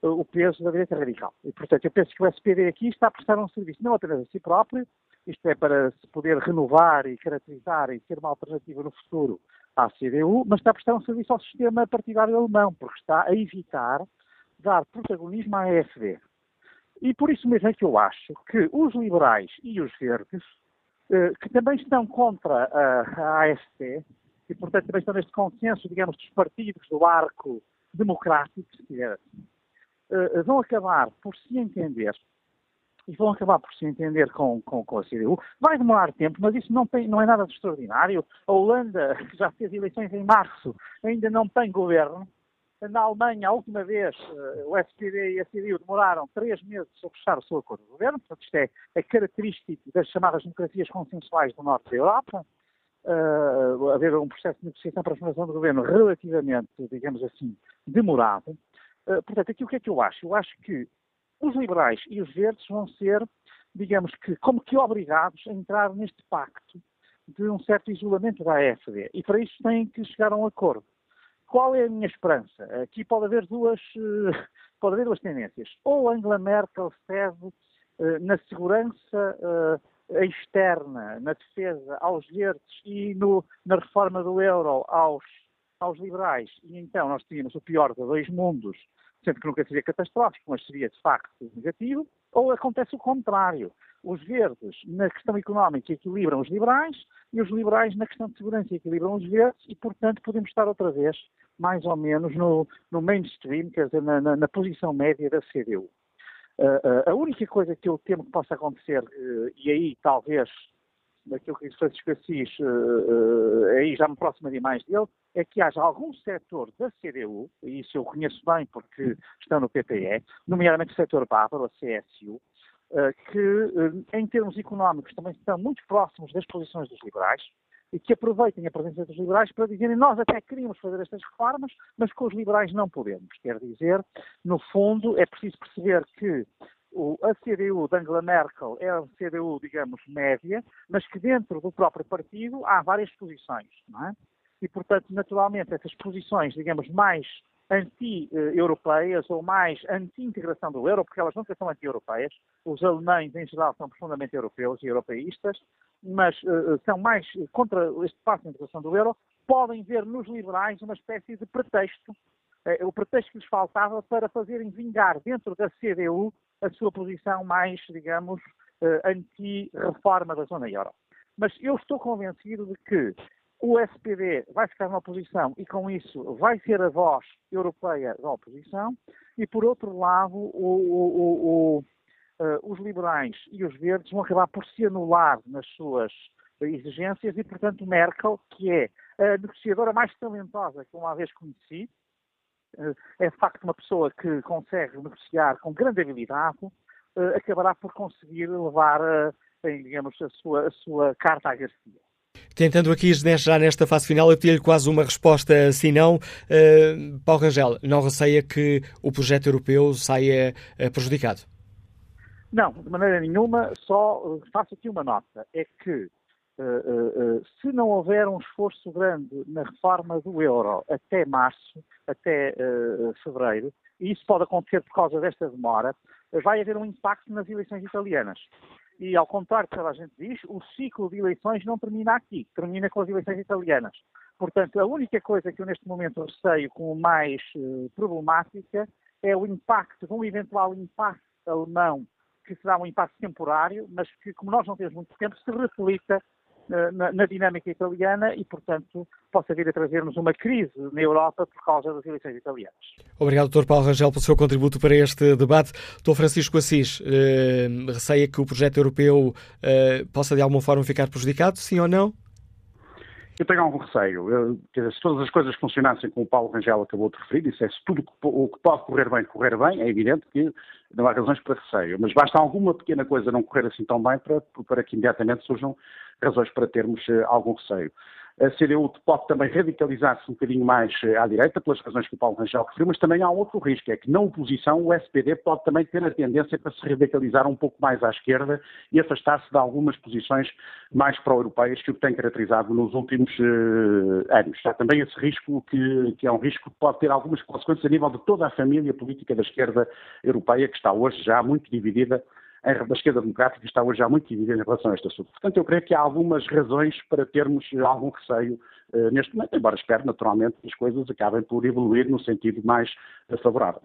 o peso da direita radical. E, portanto, eu penso que o SPD aqui está a prestar um serviço não apenas a si próprio, isto é para se poder renovar e caracterizar e ser uma alternativa no futuro à CDU, mas está a prestar um serviço ao sistema partidário alemão, porque está a evitar dar protagonismo à AfD. E por isso mesmo é que eu acho que os liberais e os verdes, eh, que também estão contra a, AfD, e portanto também estão neste consenso, digamos, dos partidos do arco democrático, se quiser eh, vão acabar por se entender e vão acabar por se entender com, com, com, a CDU. Vai demorar tempo, mas isso não, tem, não é nada de extraordinário. A Holanda, que já fez eleições em março, ainda não tem governo. Na Alemanha, a última vez, eh, o SPD e a CDU demoraram três meses a fechar o seu acordo de governo. Portanto, isto é, é característico das chamadas democracias consensuais do norte da Europa. Uh, haver um processo de negociação para a formação do governo relativamente, digamos assim, demorado. Uh, portanto, aqui o que é que eu acho? Eu acho que os liberais e os verdes vão ser, digamos que, como que obrigados a entrar neste pacto de um certo isolamento da AfD. E para isso têm que chegar a um acordo. Qual é a minha esperança? Aqui pode haver duas, eh, pode haver duas tendências. Ou Angela Merkel cede eh, na segurança eh, externa, na defesa aos verdes e no, na reforma do euro aos, aos liberais, e então nós tínhamos o pior de dois mundos, sendo que nunca seria catastrófico, mas seria de facto negativo, ou acontece o contrário. Os verdes, na questão económica, equilibram os liberais e os liberais, na questão de segurança, equilibram os verdes e, portanto, podemos estar outra vez, mais ou menos, no, no mainstream, quer dizer, na, na, na posição média da CDU. Uh, uh, a única coisa que eu temo que possa acontecer, uh, e aí talvez daquilo que Francisco Assis, uh, aí já me aproxima demais dele, é que haja algum setor da CDU, e isso eu conheço bem porque estão no PPE, nomeadamente o setor bávaro, a CSU, uh, que em termos económicos também estão muito próximos das posições dos liberais, e que aproveitem a presença dos liberais para dizerem nós até queríamos fazer estas reformas, mas com os liberais não podemos. Quer dizer, no fundo, é preciso perceber que a CDU de Angela Merkel é a CDU, digamos, média, mas que dentro do próprio partido há várias posições, não é? E, portanto, naturalmente, essas posições, digamos, mais anti-europeias ou mais anti-integração do euro, porque elas nunca são anti-europeias, os alemães, em geral, são profundamente europeus e europeístas, mas uh, são mais contra este passo de integração do euro, podem ver nos liberais uma espécie de pretexto, uh, o pretexto que lhes faltava para fazerem vingar dentro da CDU a sua posição mais, digamos, uh, anti-reforma da zona euro. Mas eu estou convencido de que o SPD vai ficar na oposição e, com isso, vai ser a voz europeia da oposição, e, por outro lado, o, o, o, uh, os liberais e os verdes vão acabar por se anular nas suas exigências e, portanto, Merkel, que é a negociadora mais talentosa que uma vez conheci, é de facto uma pessoa que consegue negociar com grande habilidade, eh, acabará por conseguir levar, eh, digamos, a sua, a sua carta à Garcia. Tentando aqui já nesta fase final, eu pedi-lhe quase uma resposta, se não, uh, Paulo Rangel, não receia que o projeto europeu saia prejudicado? Não, de maneira nenhuma, só faço aqui uma nota, é que se não houver um esforço grande na reforma do euro até março, até fevereiro, e isso pode acontecer por causa desta demora, vai haver um impacto nas eleições italianas. E, ao contrário do que a gente diz, o ciclo de eleições não termina aqui, termina com as eleições italianas. Portanto, a única coisa que eu neste momento receio como mais problemática é o impacto, um eventual impacto alemão, que será um impacto temporário, mas que, como nós não temos muito tempo, se reflita na, na, dinâmica italiana e, portanto, possa vir a trazer-nos uma crise na Europa por causa das eleições italianas. Obrigado, Dr. Paulo Rangel, pelo seu contributo para este debate. Dr. Francisco Assis, eh, receia que o projeto europeu eh, possa de alguma forma ficar prejudicado, sim ou não? Eu tenho algum receio. Eu, dizer, se todas as coisas funcionassem como o Paulo Rangel acabou de referir, é se tudo o que pode correr bem, correr bem, é evidente que não há razões para receio. Mas basta alguma pequena coisa não correr assim tão bem para, para que imediatamente surjam razões para termos uh, algum receio. A CDU pode também radicalizar-se um bocadinho mais uh, à direita, pelas razões que o Paulo Rangel referiu, mas também há outro risco, é que na oposição o SPD pode também ter a tendência para se radicalizar um pouco mais à esquerda e afastar-se de algumas posições mais pró-europeias que o tem caracterizado nos últimos uh, anos. Há também esse risco que, que é um risco que pode ter algumas consequências a nível de toda a família política da esquerda europeia, que está hoje já muito dividida da esquerda democrática está hoje já muito dividida em relação a este assunto. Portanto, eu creio que há algumas razões para termos algum receio uh, neste momento, embora espero naturalmente que as coisas acabem por evoluir no sentido mais favorável.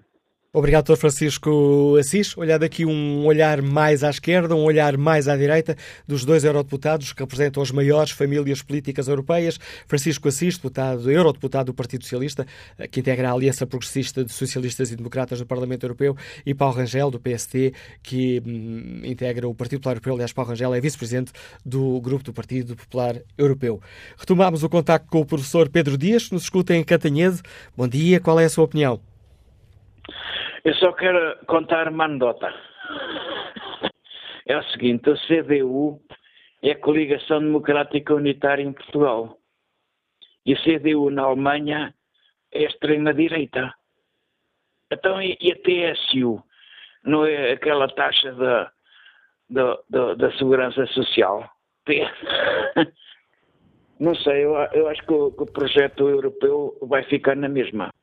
Obrigado, Dr. Francisco Assis. Olhado aqui um olhar mais à esquerda, um olhar mais à direita dos dois eurodeputados que representam as maiores famílias políticas europeias. Francisco Assis, deputado, eurodeputado do Partido Socialista, que integra a Aliança Progressista de Socialistas e Democratas do Parlamento Europeu, e Paulo Rangel, do PST, que hum, integra o Partido Popular Europeu. Aliás, Paulo Rangel é vice-presidente do Grupo do Partido Popular Europeu. Retomamos o contacto com o professor Pedro Dias, que nos escuta em Cantanhede. Bom dia, qual é a sua opinião? Eu só quero contar uma anedota. É o seguinte, a CDU é a Coligação Democrática Unitária em Portugal. E a CDU na Alemanha é a extrema-direita. Então, e, a TSU? Não é aquela taxa da, da, da, da Segurança Social? Não sei, eu, eu acho que o, que o projeto europeu vai ficar na mesma.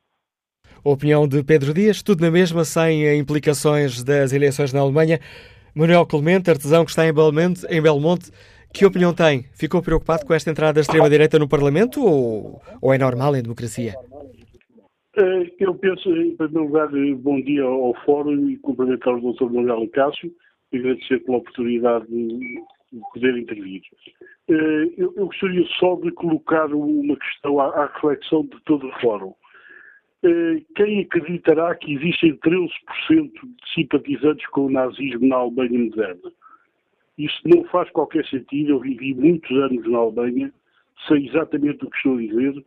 Opinião de Pedro Dias, tudo na mesma, sem implicações das eleições na Alemanha. Manuel Clemente, artesão que está em Belmonte, em Belmonte que opinião tem? Ficou preocupado com esta entrada da extrema-direita no Parlamento ou, ou é normal em democracia? Eh, eu penso, em primeiro lugar, bom dia ao Fórum e cumprimentar o Dr. Manuel Cássio e agradecer pela oportunidade de poder intervir. Eh, eu, gostaria só de colocar uma questão à reflexão de todo o Fórum. Eh, quem acreditará que existem 13% de simpatizantes com o nazismo na Alemanha moderna? Isso não faz qualquer sentido. Eu vivi muitos anos na Alemanha, sei exatamente o que estou a dizer,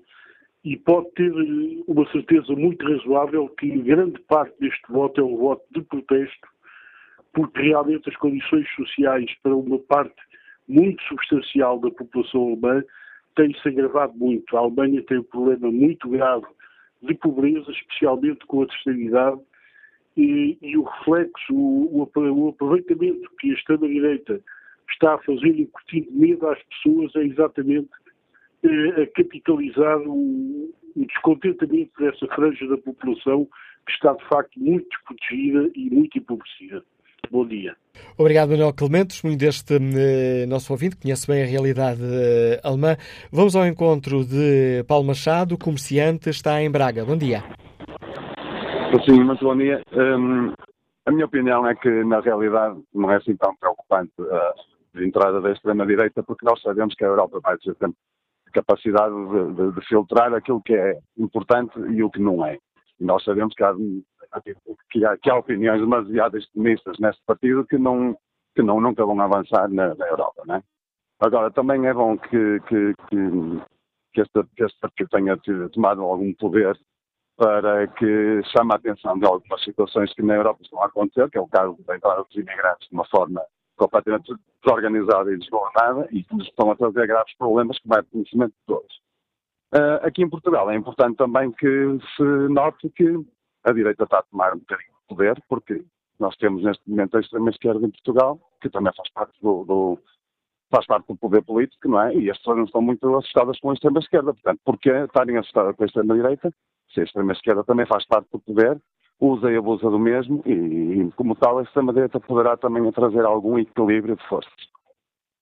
e pode ter eh, uma certeza muito razoável que grande parte deste voto é um voto de protesto, porque realmente as condições sociais para uma parte muito substancial da população alemã têm-se agravado muito. A Alemanha tem um problema muito grave de pobreza, especialmente com a terceira idade, e, e o reflexo, o, o, aproveitamento que a extrema-direita está a fazer, incutindo medo às pessoas, é exatamente eh, a capitalizar o, o descontentamento dessa franja da população que está, de facto, muito desprotegida e muito empobrecida. Bom dia. Obrigado, Manuel Clemente, muito deste uh, nosso ouvinte, conhece bem a realidade uh, alemã. Vamos ao encontro de Paulo Machado, comerciante, está em Braga. Bom dia. Sim, muito bom dia. Um, a minha opinião é que, na realidade, não é assim tão preocupante a entrada da extrema-direita, porque nós sabemos que a Europa vai ter sempre capacidade de, de, de filtrar aquilo que é importante e o que não é. E nós sabemos que há que há, que há opiniões demasiado extremistas neste partido que não, que não nunca vão avançar na, na Europa, né? Agora, também é bom que, que, que, que, este, que este partido tenha tomado algum poder para que chame a atenção de algumas situações que na Europa estão a acontecer, que é o caso da entrada dos imigrantes de uma forma completamente desorganizada e desgovernada e que nos estão a trazer graves problemas que vai para conhecimento de todos. Uh, aqui em Portugal é importante também que se note que a direita está a tomar um bocadinho de poder, porque nós temos neste momento a extrema-esquerda em Portugal, que também faz parte do, do, faz parte do poder político, não é? E as pessoas não estão muito assustadas com a extrema-esquerda. Portanto, porquê estarem assustadas com a extrema-direita? Se a extrema-esquerda também faz parte do poder, usa e abusa do mesmo, e, e como tal, a extrema-direita poderá também trazer algum equilíbrio de forças.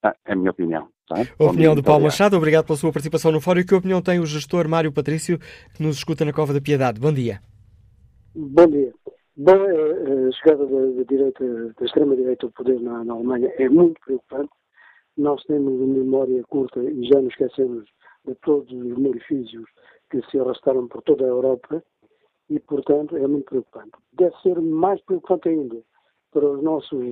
Ah, é a minha opinião. Tá? A opinião do Paulo Machado, obrigado pela sua participação no fórum. E que opinião tem o gestor Mário Patrício, que nos escuta na Cova da Piedade? Bom dia. Bom dia. Bom, a chegada da, da direita, da extrema-direita ao poder na, na, Alemanha é muito preocupante. Nós temos uma memória curta e já nos esquecemos de todos os malefícios que se arrastaram por toda a Europa e, portanto, é muito preocupante. Deve ser mais preocupante ainda para os nossos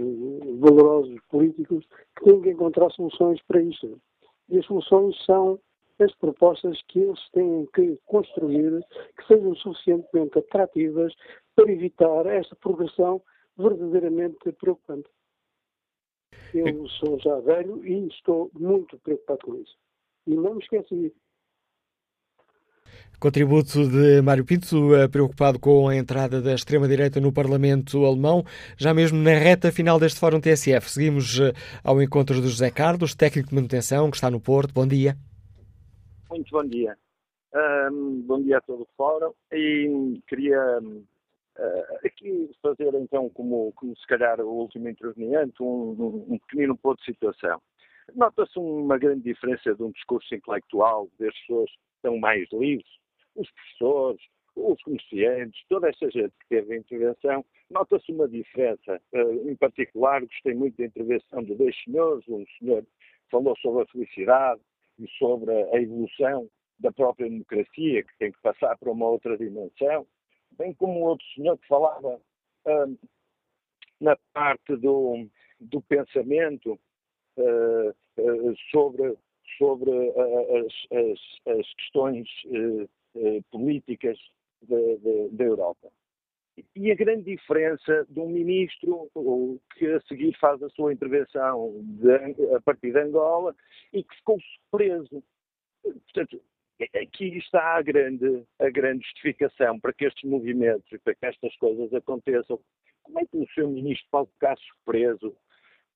valorosos políticos que têm que encontrar soluções para isto. E as soluções são as propostas que eles têm que construir que sejam suficientemente atrativas para evitar esta progressão verdadeiramente preocupante. Eu sou já velho e estou muito preocupado com isso. E não me esqueci Contributo de Mário Pinto, eh, preocupado com a entrada da extrema-direita no Parlamento alemão, já mesmo na reta final deste Fórum TSF. Seguimos eh, ao encontro do José Carlos, técnico de manutenção, que está no Porto. Bom dia. Muito bom dia. Um, bom dia a todo o fórum e queria Uh, aqui fazer então, como, como se calhar o último interveniente, um, um pequenino ponto de situação. Nota-se uma grande diferença de um discurso intelectual das pessoas que estão mais livres, os professores, os comerciantes, toda esta gente que teve a intervenção, nota-se uma diferença. Uh, em particular, gostei muito da intervenção de dois senhores. Um senhor falou sobre a felicidade sobre a evolução da própria democracia, que tem que passar para uma outra dimensão, bem como outro senhor que falava uh, na parte do, do pensamento uh, uh, sobre, sobre as, as, as, questões políticas da Europa. E a grande diferença de um ministro que a seguir faz a sua intervenção de, a partir de Angola e que ficou preso. Portanto, aqui está a grande, a grande justificação para que estes movimentos e para que estas coisas aconteçam. Como é que o seu ministro pode ficar surpreso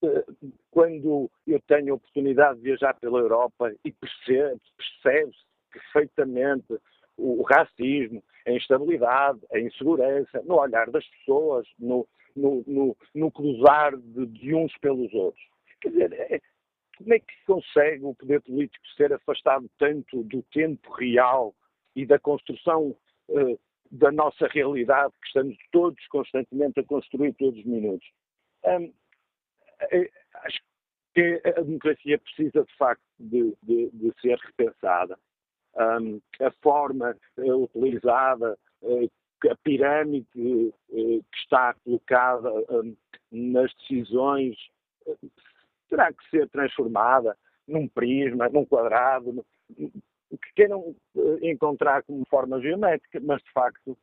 eh, quando eu tenho a oportunidade de viajar pela Europa e percebe-se percebe perfeitamente o racismo, a instabilidade, a insegurança, no olhar das pessoas, no, no, no, no cruzar de, de, uns pelos outros. Quer dizer, é, como é que consegue o poder político ser afastado tanto do tempo real e da construção uh, da nossa realidade que estamos todos constantemente a construir todos os minutos? Um, é, acho que a democracia precisa de facto de, de, de ser repensada. Um, a forma uh, utilizada, uh, a pirâmide que está colocada um, nas decisões terá que ser transformada num prisma, num quadrado, que queiram encontrar como forma geométrica, mas de facto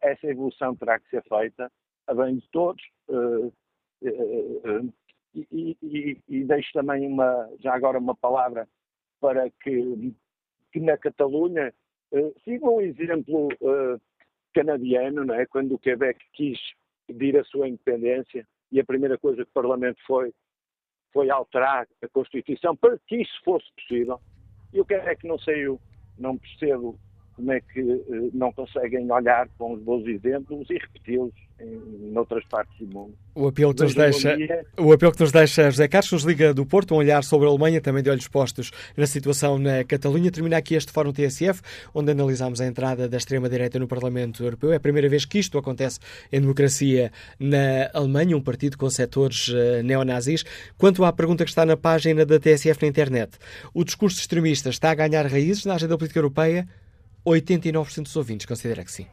essa evolução terá que ser feita a bem de todos. E, e, e deixo também uma, já agora uma palavra para que, que na Catalunha siga um exemplo canadiano, não é? quando o Quebec quis pedir a sua independência e a primeira coisa que o Parlamento foi foi alterar a Constituição para que isso fosse possível. E o que é que não saiu? Não percebo como é que eh, não conseguem olhar com os bons exemplos e repeti-los em, em outras partes do mundo. O apelo, que nos deixa, o apelo que nos deixa José Carlos nos liga do Porto, um olhar sobre a Alemanha, também de olhos postos na situação na Catalunha. Termina aqui este Fórum TSF, onde analisamos a entrada da extrema-direita no Parlamento Europeu. É a primeira vez que isto acontece em democracia na Alemanha, um partido com setores uh, neonazis. Quanto à pergunta que está na página da TSF na internet, o discurso extremista está a ganhar raízes na agenda política europeia? 89% dos ouvintes considera que sim.